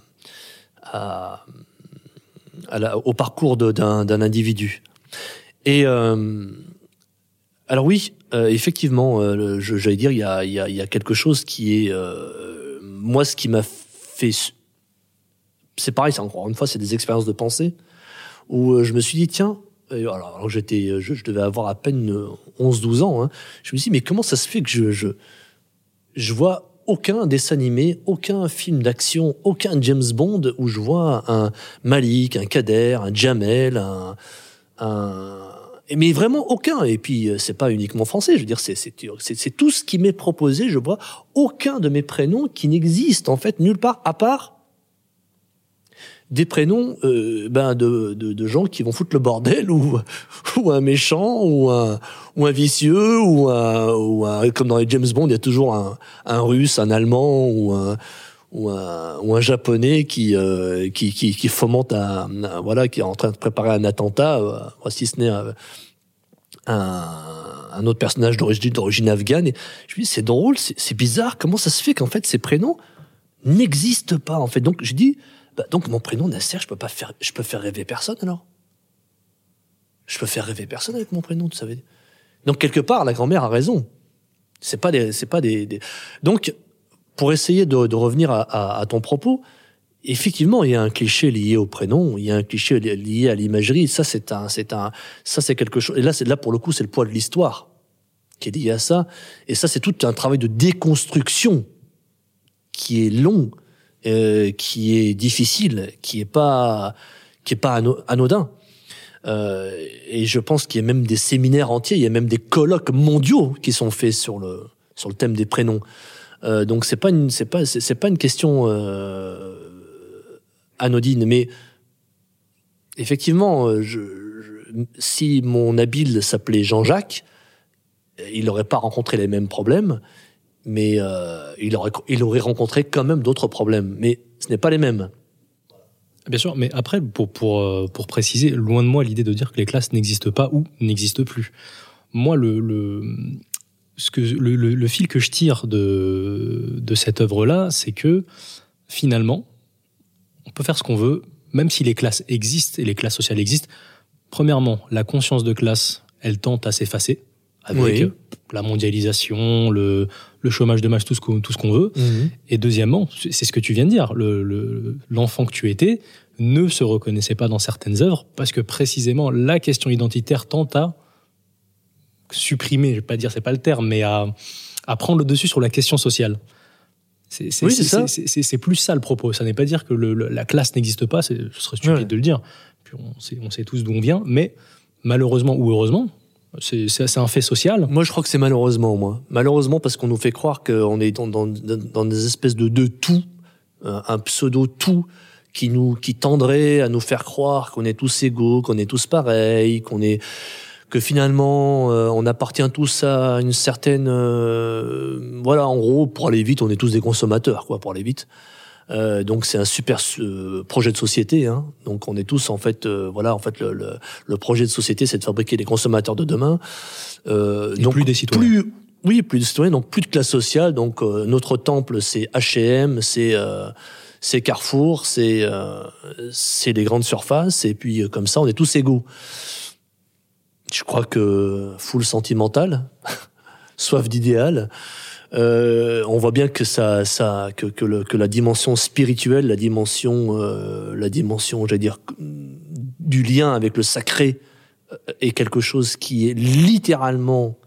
au parcours d'un individu. Et euh, alors oui, euh, effectivement, euh, j'allais dire, il y a, y, a, y a, quelque chose qui est moi ce qui m'a fait, c'est pareil, c'est encore une fois, c'est des expériences de pensée où je me suis dit tiens, alors, alors j'étais, je, je, devais avoir à peine 11-12 ans, hein, je me suis dit mais comment ça se fait que je, je, je vois aucun dessin animé, aucun film d'action, aucun James Bond où je vois un Malik, un Kader, un Jamel, un, un mais vraiment aucun. Et puis euh, c'est pas uniquement français. Je veux dire, c'est c'est tout ce qui m'est proposé. Je vois aucun de mes prénoms qui n'existe en fait nulle part à part des prénoms euh, ben de, de, de, gens qui vont foutre le bordel ou ou un méchant ou un ou un vicieux ou un, ou un comme dans les James Bond il y a toujours un, un russe un allemand ou un ou un, ou un japonais qui, euh, qui, qui, qui fomente un, voilà qui est en train de préparer un attentat euh, si ce n'est un, un, autre personnage d'origine d'origine afghane. Je me dis c'est drôle c'est bizarre comment ça se fait qu'en fait ces prénoms n'existent pas en fait? Donc je dis bah, donc mon prénom Nasser je peux pas faire je peux faire rêver personne alors? Je peux faire rêver personne avec mon prénom tu savais? Donc quelque part la grand-mère a raison. C'est pas des c'est pas des, des... donc pour essayer de, de revenir à, à, à, ton propos, effectivement, il y a un cliché lié au prénom, il y a un cliché lié à l'imagerie. Ça, c'est un, c'est un, ça, c'est quelque chose. Et là, c'est là pour le coup, c'est le poids de l'histoire qui est lié à ça. Et ça, c'est tout un travail de déconstruction qui est long, euh, qui est difficile, qui est pas, qui est pas anodin. Euh, et je pense qu'il y a même des séminaires entiers, il y a même des colloques mondiaux qui sont faits sur le sur le thème des prénoms. Euh, donc c'est pas une c'est pas c'est pas une question euh, anodine, mais effectivement, euh, je, si mon habile s'appelait Jean-Jacques, il n'aurait pas rencontré les mêmes problèmes, mais euh, il aurait il aurait rencontré quand même d'autres problèmes, mais ce n'est pas les mêmes. Bien sûr, mais après, pour, pour, euh, pour préciser, loin de moi l'idée de dire que les classes n'existent pas ou n'existent plus. Moi, le, le, ce que, le, le, le fil que je tire de, de cette œuvre-là, c'est que finalement, on peut faire ce qu'on veut, même si les classes existent et les classes sociales existent. Premièrement, la conscience de classe, elle tente à s'effacer avec Oui. la mondialisation, le, le chômage de masse, tout ce qu'on veut. Et deuxièmement, c'est ce que tu viens de dire, le- le- l'enfant que tu étais ne se reconnaissait pas dans certaines œuvres parce que précisément la question identitaire tente à supprimer, je vais pas dire c'est pas le terme, mais à, à prendre le dessus sur la question sociale. C'est c'est- Oui, c'est ça. c'est- plus ça le propos. Ça n'est pas dire que le- le- la classe n'existe pas, c'est- ce serait stupide Ouais. de le dire. Puis on, sait, on sait tous d'où on vient, mais malheureusement ou heureusement, c'est un fait social. Moi, je crois que c'est malheureusement, moi. Malheureusement, parce qu'on nous fait croire qu'on est dans, dans, dans des espèces de deux tout, euh, un pseudo tout qui nous qui tendrait à nous faire croire qu'on est tous égaux, qu'on est tous pareils, qu'on est que finalement euh, on appartient tous à une certaine euh, voilà en gros pour aller vite on est tous des consommateurs quoi pour aller vite. Euh, donc c'est un super euh, projet de société hein. donc on est tous en fait euh, voilà en fait le, le, le projet de société c'est de fabriquer des consommateurs de demain. Euh, Et donc plus des citoyens. plus oui plus de citoyens donc plus de classe sociale. Donc euh, notre temple c'est H&M c'est euh, c'est Carrefour c'est euh, c'est les grandes surfaces. Et puis euh, comme ça on est tous égaux je crois que full sentimental soif d'idéal. Euh, on voit bien que ça, ça, que, que, le, que la dimension spirituelle, la dimension, euh, la dimension, j'allais dire, du lien avec le sacré euh, est quelque chose qui est littéralement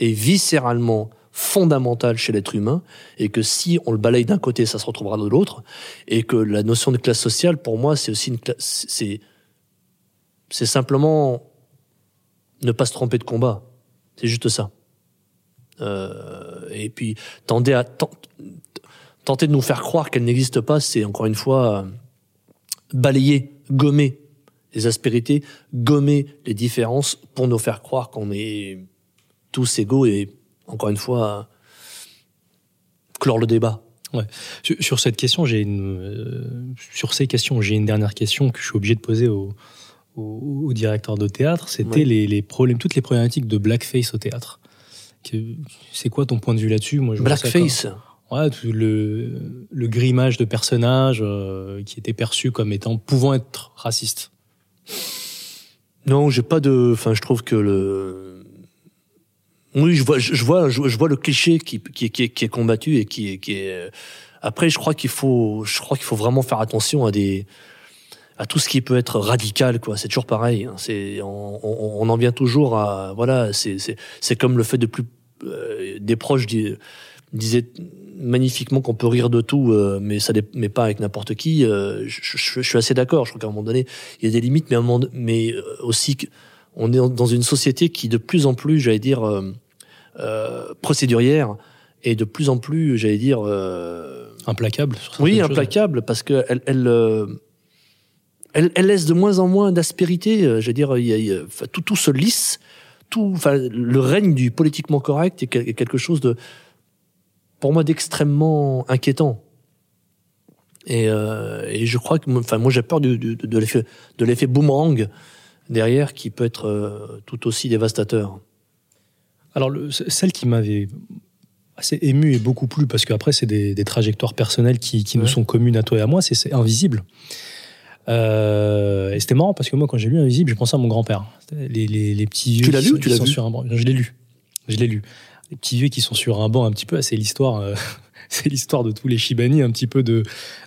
et viscéralement fondamental chez l'être humain et que si on le balaye d'un côté, ça se retrouvera de l'autre et que la notion de classe sociale, pour moi, c'est aussi une c'est, c'est simplement ne pas se tromper de combat. C'est juste ça. Euh, et puis tenter de nous faire croire qu'elle n'existe pas, c'est encore une fois euh, balayer, gommer les aspérités, gommer les différences pour nous faire croire qu'on est tous égaux et encore une fois clore le débat. Sur, cette question, j'ai une, euh, sur ces questions, j'ai une dernière question que je suis obligé de poser au, au, au directeur de théâtre. C'était les, les problèmes, toutes les problématiques de blackface au théâtre. C'est quoi ton point de vue là-dessus? Moi, je Blackface? ouais, tout le, le grimage de personnages euh, qui était perçu comme étant pouvant être raciste. Non, j'ai pas de. Enfin, je trouve que le. Oui, je vois, je vois, je, vois le cliché qui, qui, qui, est- qui est combattu et qui qui est. Après, je crois qu'il faut, je crois qu'il faut vraiment faire attention à des, à tout ce qui peut être radical, quoi. C'est toujours pareil. hein. C'est, on, on, on en vient toujours à, voilà, c'est, c'est, c'est comme le fait de plus, euh, des proches di- disaient magnifiquement qu'on peut rire de tout, euh, mais ça, mais pas avec n'importe qui. euh, je, je- je suis assez d'accord. Je crois qu'à un moment donné, il y a des limites, mais, à un moment, mais euh, aussi on est dans- une société qui de plus en plus, j'allais dire, euh, euh, procédurière et de plus en plus, j'allais dire, euh, Implacable. sur oui, choses. implacable, parce que elle, elle, euh, elle, elle laisse de moins en moins d'aspérité. euh, Je veux dire, y a- y a- tout, tout se lisse. Tout, enfin, le règne du politiquement correct est quel- est quelque chose de, pour moi, d'extrêmement inquiétant. Et, euh, et je crois que, enfin, moi, j'ai peur du- du- de l'effet, de l'effet boomerang derrière, qui peut être euh, tout aussi dévastateur. Alors, le- celle qui m'avait assez ému et beaucoup plu, parce qu'après, c'est des, des trajectoires personnelles qui, qui nous sont communes à toi et à moi, c'est- c'est Invisible. Euh, et c'était marrant parce que moi, quand j'ai lu Invisible, j'ai pensé à mon grand-père. Les, les, les petits vieux. Tu l'as ou sont- tu qui l'as sont vu sur un banc. Je l'ai lu. Je l'ai lu. Les petits vieux qui sont sur un banc un petit peu, c'est l'histoire. euh, c'est l'histoire de tous les Chibani, un petit peu de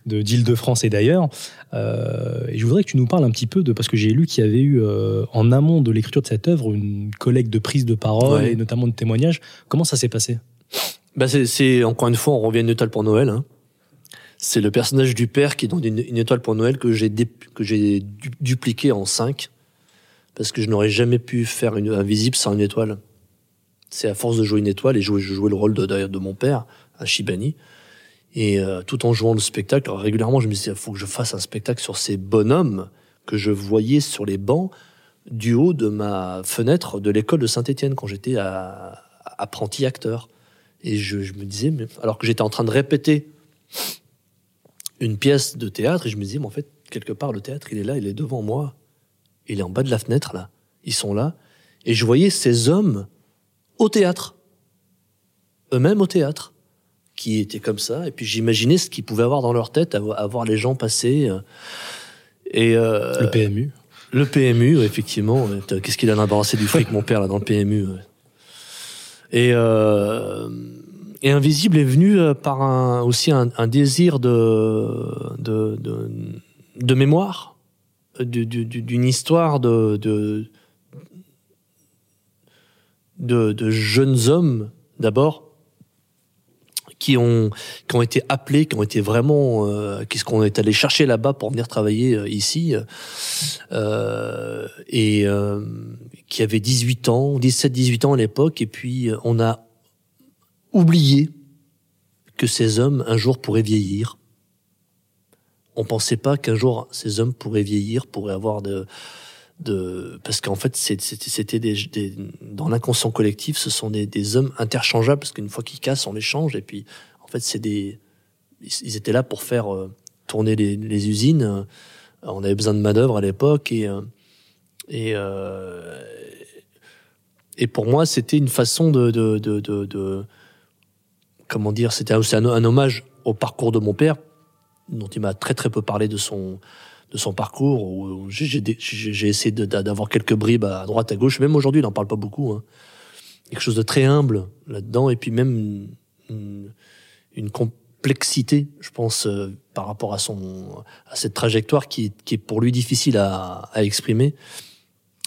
de- d'Île-de-France et d'ailleurs. Euh, et je voudrais que tu nous parles un petit peu de parce que j'ai lu qu'il y avait eu euh, en amont de l'écriture de cette œuvre une collecte de prise de parole Ouais. et notamment de témoignages. Comment ça s'est passé? Bah c'est, encore une fois, on revient à une étoile pour Noël. Hein. C'est le personnage du père qui est dans une, étoile pour Noël que j'ai que j'ai du- dupliqué en cinq. parce que je n'aurais jamais pu faire une invisible sans une étoile. C'est à force de jouer une étoile et jouer, je jouais le rôle de, de, de mon père, un Shibani. Et euh, tout en jouant le spectacle, régulièrement, je me disais, il faut que je fasse un spectacle sur ces bonhommes que je voyais sur les bancs du haut de ma fenêtre de l'école de Saint-Étienne quand j'étais apprenti acteur. Et je, je, me disais, mais, alors que j'étais en train de répéter une pièce de théâtre, et je me disais, mais en fait, quelque part, le théâtre, il est là, il est devant moi. Il est en bas de la fenêtre, là. Ils sont là. Et je voyais ces hommes au théâtre. Eux-mêmes au théâtre. Qui étaient comme ça. Et puis j'imaginais ce qu'ils pouvaient avoir dans leur tête, à voir les gens passer. Euh, et euh, le PMU. Le PMU, effectivement. Qu'est-ce qu'il a embarrassé du fric, mon père, là, dans le PMU. Et, euh, et Invisible est venu euh, par un, aussi un, un désir de, de, de, de mémoire, d'une histoire de, de, de, jeunes hommes, d'abord, qui ont qui ont été appelés, qui ont été vraiment, euh, qu'est-ce qu'on est allé chercher là-bas pour venir travailler euh, ici, euh, et euh, qui avaient 18 ans, 17-18 ans à l'époque, et puis euh, on a oublié que ces hommes un jour pourraient vieillir. On pensait pas qu'un jour ces hommes pourraient vieillir, pourraient avoir de de parce qu'en fait c'était des, des, dans l'inconscient collectif ce sont des, des hommes interchangeables parce qu'une fois qu'ils cassent on les change et puis en fait c'est des ils étaient là pour faire euh, tourner les, les, usines on avait besoin de main d'œuvre à l'époque et euh, et euh, et pour moi c'était une façon de, de, de, de comment dire c'était aussi un, hommage au parcours de mon père dont il m'a très très peu parlé de son de son parcours. J'ai essayé d'avoir quelques bribes à droite, à gauche. Même aujourd'hui, il n'en parle pas beaucoup. Hein. Quelque chose de très humble là-dedans, et puis même une, complexité, je pense, euh, par rapport à son à cette trajectoire qui, qui est pour lui difficile à, à exprimer.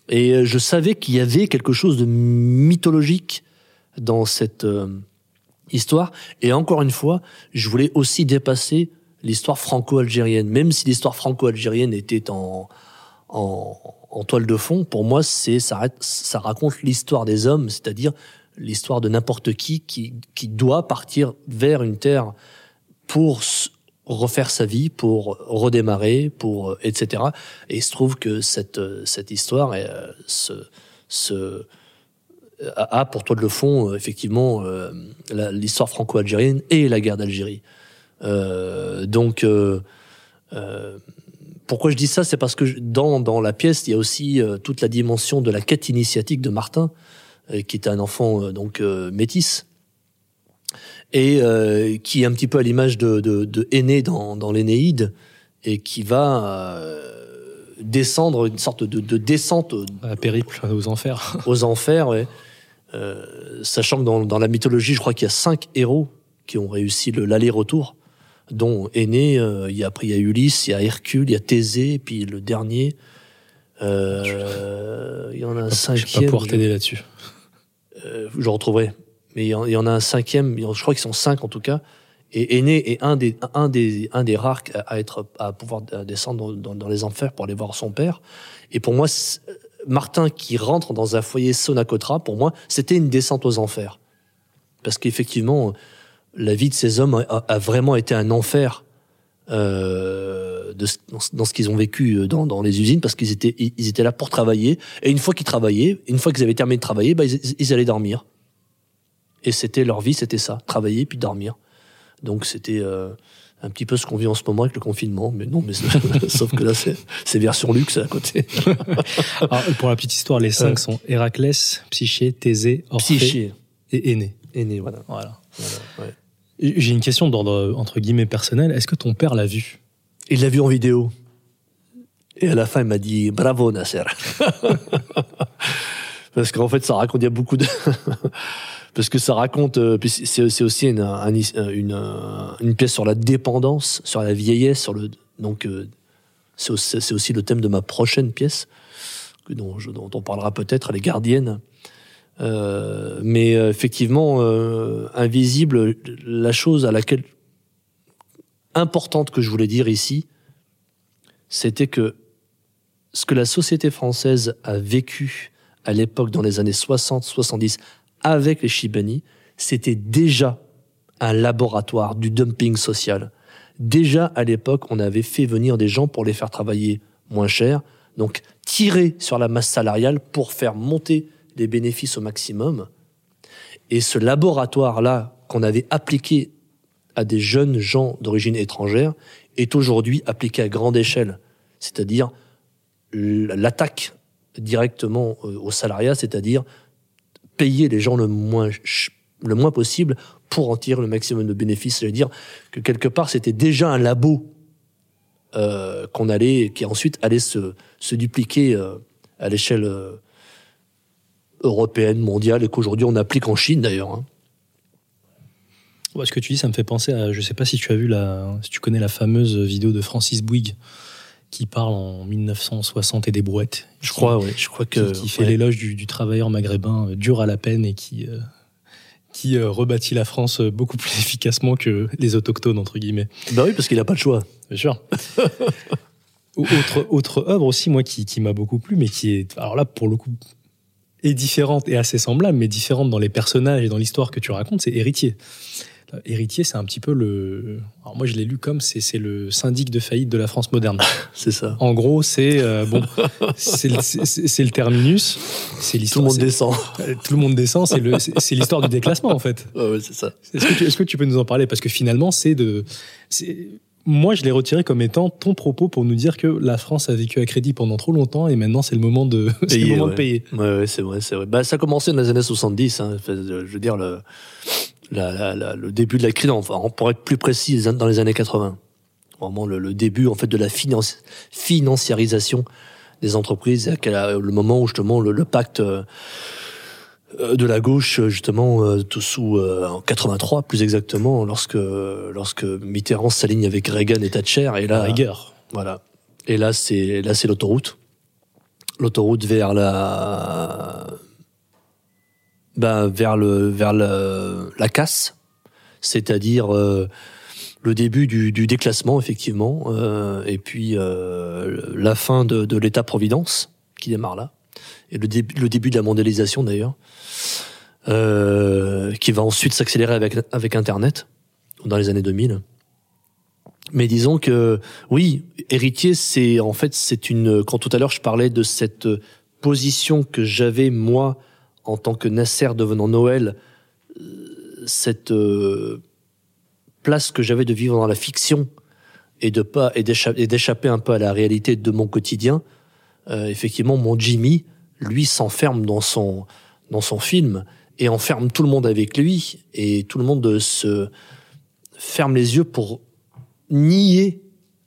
Et euh, je savais qu'il y avait quelque chose de mythologique dans cette euh, histoire. Et encore une fois, je voulais aussi dépasser l'histoire franco-algérienne. Même si l'histoire franco-algérienne était en, en, en, toile de fond, pour moi, c'est ça, raconte l'histoire des hommes, c'est-à-dire l'histoire de n'importe qui, qui qui doit partir vers une terre pour refaire sa vie, pour redémarrer, pour etc. Et il se trouve que cette cette histoire euh, se, se a pour toile de fond effectivement euh, l'histoire franco-algérienne et la guerre d'Algérie. Euh, donc, euh, euh, pourquoi je dis ça? C'est parce que dans, dans la pièce, il y a aussi toute la dimension de la quête initiatique de Martin, qui est un enfant donc métis et euh, qui est un petit peu à l'image de, de, de Aîné dans, dans l'Énéide et qui va euh, descendre une sorte de, de descente un périple aux enfers aux enfers ouais. Euh, sachant que dans, dans la mythologie je crois qu'il y a cinq héros qui ont réussi l'aller-retour dont Aîné, euh, il y a après il y a Ulysse, il y a Hercule, il y a Thésée, et puis le dernier, euh, il y en a un cinquième. Je vais pas pouvoir t'aider là-dessus. Je retrouverai. Mais il y, en, a un cinquième, je crois qu'ils sont cinq en tout cas. Et Aîné est un des, un des, un des rares à être, à pouvoir descendre dans, dans, les enfers pour aller voir son père. Et pour moi, Martin qui rentre dans un foyer Sonacotra, pour moi, c'était une descente aux enfers. Parce qu'effectivement, la vie de ces hommes a, vraiment été un enfer euh, dans, ce qu'ils ont vécu euh, dans, dans les usines parce qu'ils étaient ils étaient là pour travailler. Et une fois qu'ils travaillaient une fois qu'ils avaient terminé de travailler bah, ils, allaient dormir. Et c'était leur vie c'était ça travailler puis dormir. Donc c'était euh, un petit peu ce qu'on vit en ce moment avec le confinement mais non mais sauf que là c'est version luxe à côté Alors, pour la petite histoire les cinq sont Héraclès Psyché Thésée Orphée Psyché. et Aîné Aîné voilà voilà, voilà ouais. J'ai une question d'ordre entre guillemets personnel. Est-ce que ton père l'a vu? Il l'a vu en vidéo. Et à la fin, il m'a dit bravo Nasser. Parce qu'en fait, ça raconte, il y a beaucoup de. Parce que ça raconte, euh, c'est aussi une, une, une, pièce sur la dépendance, sur la vieillesse, sur le. Donc, euh, c'est aussi le thème de ma prochaine pièce, dont, on parlera peut-être, Les Gardiennes. Euh, mais euh, effectivement, euh, invisible, la chose à laquelle importante que je voulais dire ici, c'était que ce que la société française a vécu à l'époque dans les années 60-70 avec les Chibani, c'était déjà un laboratoire du dumping social. Déjà à l'époque, on avait fait venir des gens pour les faire travailler moins cher, donc tirer sur la masse salariale pour faire monter les bénéfices au maximum. Et ce laboratoire-là qu'on avait appliqué à des jeunes gens d'origine étrangère est aujourd'hui appliqué à grande échelle, c'est-à-dire l'attaque directement euh, au salariat, c'est-à-dire payer les gens le moins, le moins possible pour en tirer le maximum de bénéfices. C'est-à-dire dire que quelque part, c'était déjà un labo euh, qu'on allait, qui ensuite allait se, se dupliquer euh, à l'échelle européenne, mondiale, et qu'aujourd'hui on applique en Chine d'ailleurs. Hein. ce que tu dis, ça me fait penser à, je sais pas si tu as vu la, si tu connais la fameuse vidéo de Francis Bouygues qui parle en 1960 et des brouettes. Je crois, oui. Je crois que qui, fait l'éloge du, travailleur maghrébin euh, dur à la peine et qui euh, qui euh, rebâtit la France beaucoup plus efficacement que les autochtones entre guillemets. Bah oui, parce qu'il n'a pas le choix. Bien sûr. autre autre œuvre aussi moi qui, qui m'a beaucoup plu, mais qui est alors là pour le coup est différente et assez semblable, mais différente dans les personnages et dans l'histoire que tu racontes, c'est Héritier. Héritier, c'est un petit peu le. Alors moi, je l'ai lu comme c'est le syndic de faillite de la France moderne. c'est ça. En gros, c'est euh, bon, c'est le, terminus, c'est l'histoire. Tout le monde descend. Tout le monde descend. C'est l'histoire du déclassement en fait. Ouais, c'est ça. Est-ce que, est que, tu peux nous en parler? Parce que finalement, c'est de. Moi, je l'ai retiré comme étant ton propos pour nous dire que la France a vécu à crédit pendant trop longtemps et maintenant c'est le moment de, payer, le moment de payer. Ouais, c'est vrai, c'est vrai. Bah, ça a commencé dans les années 70. Hein. Je veux dire, le, le début de la crise, enfin, pour être plus précis, dans les années 80. Vraiment le, début en fait de la financiarisation des entreprises, le moment où justement le, pacte euh, de la gauche, justement, euh, tout sous euh, en 83 plus exactement, lorsque lorsque Mitterrand s'aligne avec Reagan et Thatcher, et là, rigueur. Voilà. Et là, c'est là, c'est l'autoroute, l'autoroute vers la ben, vers le vers le, la casse, c'est-à-dire euh, le début du, du déclassement effectivement, euh, et puis euh, la fin de, de l'État-providence qui démarre là, et le, début le début de la mondialisation d'ailleurs, euh, qui va ensuite s'accélérer avec avec Internet dans les années 2000. Mais disons que oui, héritier, c'est en fait c'est une. Quand tout à l'heure je parlais de cette position que j'avais moi en tant que Nasser devenant Noël, euh, cette euh, place que j'avais de vivre dans la fiction et de pas et d'échapper un peu à la réalité de mon quotidien, euh, effectivement, mon Jimmy, lui, s'enferme dans son dans son film et enferme tout le monde avec lui et tout le monde se ferme les yeux pour nier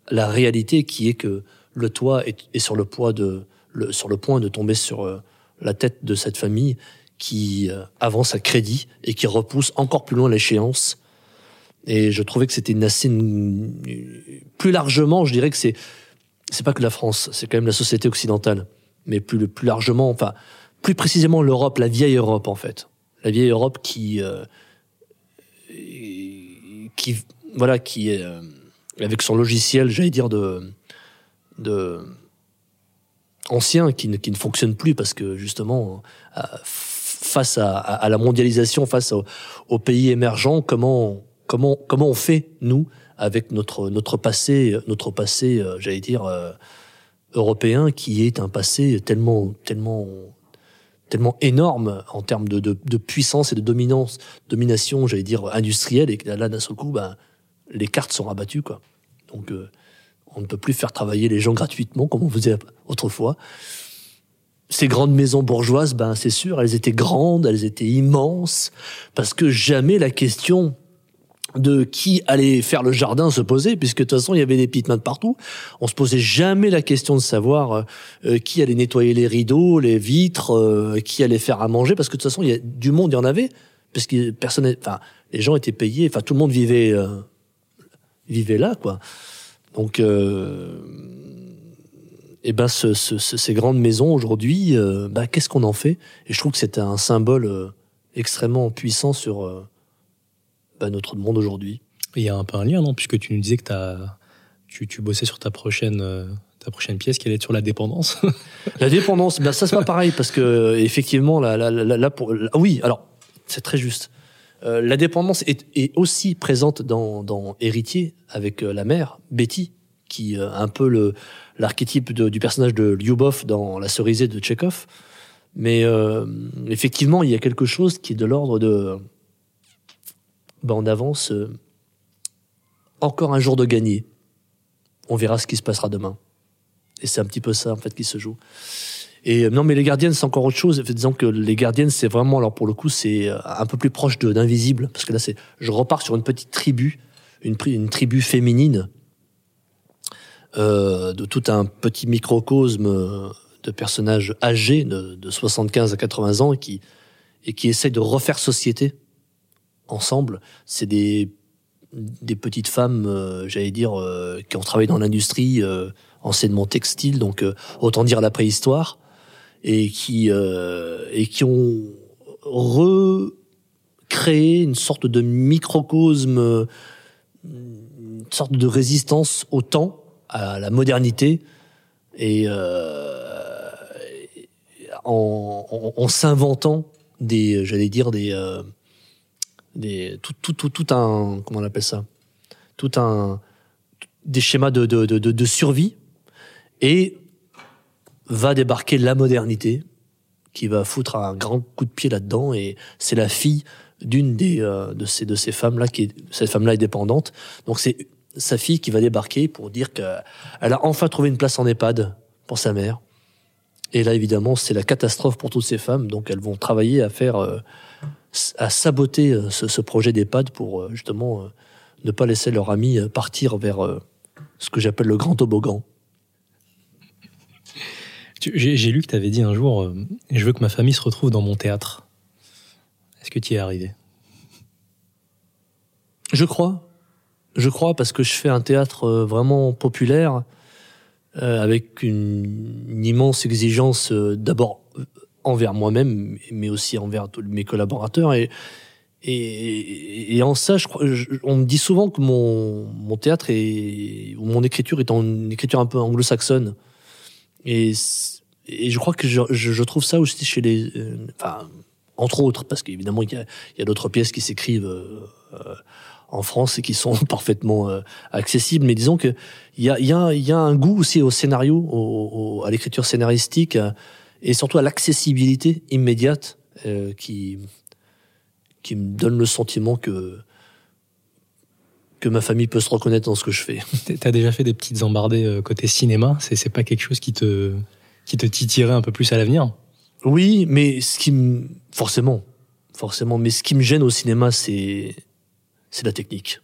la réalité qui est que le toit est, sur le poids de le, sur le point de tomber sur la tête de cette famille qui euh, avance à crédit et qui repousse encore plus loin l'échéance. Et je trouvais que c'était une assez plus largement, je dirais que c'est c'est pas que la France, c'est quand même la société occidentale, mais plus plus largement, enfin plus précisément l'Europe, la vieille Europe en fait, la vieille Europe qui euh, qui voilà qui euh, avec son logiciel, j'allais dire de de ancien qui ne, qui ne fonctionne plus parce que justement face à, la mondialisation, face aux, pays émergents, comment comment comment on fait nous avec notre notre passé notre passé, euh, j'allais dire euh, européen, qui est un passé tellement tellement tellement énorme en termes de, de, puissance et de dominance, domination, j'allais dire industrielle, et là d'un seul coup, ben, les cartes sont rabattues quoi. Donc euh, on ne peut plus faire travailler les gens gratuitement comme on faisait autrefois. Ces grandes maisons bourgeoises, ben c'est sûr, elles étaient grandes, elles étaient immenses, parce que jamais la question de qui allait faire le jardin se posait, puisque de toute façon il y avait des de partout. On se posait jamais la question de savoir euh, euh, qui allait nettoyer les rideaux, les vitres, euh, qui allait faire à manger, parce que de toute façon il y a du monde, il y en avait, parce que personne, enfin les gens étaient payés, enfin tout le monde vivait vivait là quoi. Donc, euh, et eh ben, ces grandes maisons aujourd'hui, euh, bah, qu'est-ce qu'on en fait? Et je trouve que c'est un symbole euh, extrêmement puissant sur euh, bah, notre monde aujourd'hui. Il y a un peu un lien, non? Puisque tu nous disais que as, tu, tu bossais sur ta prochaine, ta prochaine pièce qui allait être sur la dépendance. la dépendance, ben ça c'est pas pareil parce que effectivement là, là, là, là pour, oui, alors c'est très juste. Euh, la dépendance est, est, aussi présente dans, dans Héritier avec euh, la mère Betty, qui euh, un peu le l'archétype du personnage de Lyubov dans La cerisée de Tchekhov. Mais euh, effectivement, il y a quelque chose qui est de l'ordre de ben, on avance encore un jour de gagner. On verra ce qui se passera demain. Et c'est un petit peu ça en fait qui se joue. Et euh, non, mais les gardiennes, c'est encore autre chose. Disons que les gardiennes, c'est vraiment, alors pour le coup, c'est euh, un peu plus proche d'invisible, parce que là, c'est, je repars sur une petite tribu, une, tribu féminine, euh, de tout un petit microcosme euh, de personnages âgés, de, de 75 à 80 ans, et qui, et qui essayent de refaire société ensemble. C'est des, des petites femmes, euh, j'allais dire, euh, qui ont travaillé dans l'industrie, anciennement textile, donc autant dire la préhistoire et qui euh, et qui ont recréé une sorte de microcosme, une sorte de résistance au temps, à la modernité, et euh, en, en, en s'inventant des, j'allais dire des, euh, des tout, tout, tout, tout un comment on appelle ça, tout un des schémas de, de, de, de survie et va débarquer la modernité qui va foutre un grand coup de pied là-dedans et c'est la fille d'une des euh, de ces de ces femmes là qui est, cette femme là est dépendante. Donc c'est sa fille qui va débarquer pour dire qu'elle a enfin trouvé une place en EHPAD pour sa mère. Et là évidemment c'est la catastrophe pour toutes ces femmes. Donc elles vont travailler à faire euh, à saboter euh, ce, ce projet d'EHPAD pour justement ne pas laisser leur ami partir vers ce que j'appelle le grand toboggan j'ai lu que tu avais dit un jour euh, Je veux que ma famille se retrouve dans mon théâtre. Est-ce que tu y es arrivé? Je crois. Je crois parce que je fais un théâtre euh, vraiment populaire, euh, avec une, immense exigence d'abord envers moi-même, mais aussi envers tous mes collaborateurs. Et, en ça, je crois, on me dit souvent que mon, mon théâtre est, ou mon écriture est en une écriture un peu anglo-saxonne. Et, je crois que je, je, je, trouve ça aussi chez les, euh, enfin, entre autres, parce qu'évidemment il y a, y a d'autres pièces qui s'écrivent euh, en France et qui sont parfaitement euh, accessibles. Mais disons que il y a, y a, y a un goût aussi au scénario, au, au, à l'écriture scénaristique euh, et surtout à l'accessibilité immédiate euh, qui qui me donne le sentiment que que ma famille peut se reconnaître dans ce que je fais. T'as déjà fait des petites embardées euh, côté cinéma C'est c'est pas quelque chose qui te qui te titillerait un peu plus à l'avenir? Oui, mais ce qui me forcément, forcément, mais ce qui me gêne au cinéma, c'est c'est la technique.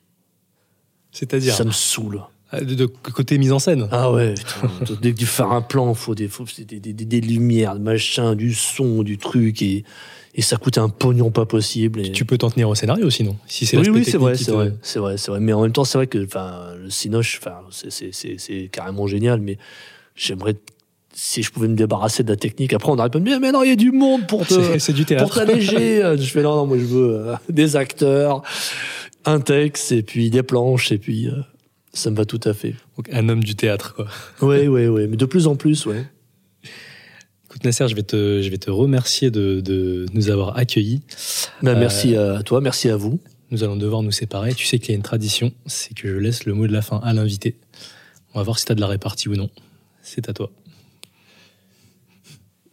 C'est-à-dire? Ça me saoule. De, de, côté mise en scène Ah ouais, putain, dès que tu fais un plan, il faut, des, faut des, des, des, lumières, machin, du son, du truc, et, et ça coûte un pognon pas possible. Et... Tu peux t'en tenir au scénario sinon, si c'est Oui, oui, c'est vrai, c'est vrai, c'est vrai, c'est vrai. Mais en même temps, c'est vrai que, enfin, le Cinoche, enfin, c'est carrément génial, mais j'aimerais si je pouvais me débarrasser de la technique. Après, on aurait pas mais, mais non, il y a du monde pour te, pour t'alléger. je fais non, non, moi je veux euh, des acteurs, un texte et puis des planches et puis euh, ça me va tout à fait. Donc un homme du théâtre, quoi. Oui, oui, oui, mais de plus en plus, ouais. Écoute Nasser, je vais te, je vais te remercier de, de nous avoir accueillis. Ben, merci euh, à toi, merci à vous. Nous allons devoir nous séparer. Tu sais qu'il y a une tradition, c'est que je laisse le mot de la fin à l'invité. On va voir si tu as de la répartie ou non. C'est à toi.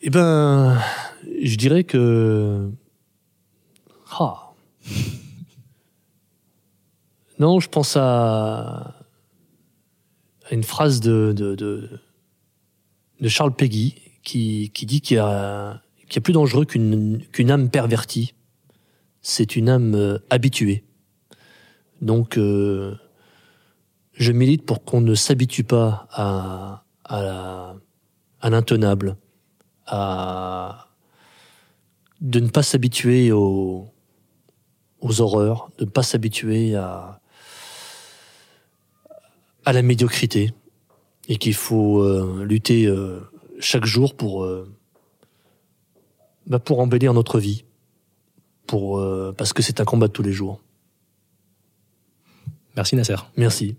Eh ben, je dirais que. Ah. Non, je pense à une phrase de, de, de, de Charles Peggy qui, qui dit qu'il y, a, y a plus dangereux qu'une âme pervertie. C'est une âme euh, habituée. Donc, euh, je milite pour qu'on ne s'habitue pas à, à, à l'intenable, à de ne pas s'habituer aux, aux horreurs, de ne pas s'habituer à, à la médiocrité, et qu'il faut euh, lutter euh, chaque jour pour, euh, bah pour embellir notre vie, pour, parce que c'est un combat de tous les jours. Merci Nasser. Merci.